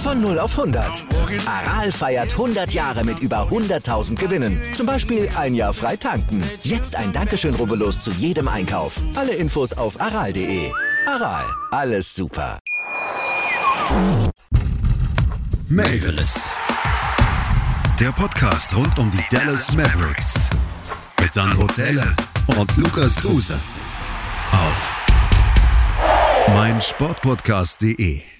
Von 0 auf 100. Aral feiert 100 Jahre mit über 100.000 Gewinnen. Zum Beispiel ein Jahr frei tanken. Jetzt ein Dankeschön, rubbellos zu jedem Einkauf. Alle Infos auf aral.de. Aral, alles super. Mavis. Der Podcast rund um die Dallas Mavericks. Mit Sandro Zähler und Lukas Kruse. Auf meinsportpodcast.de.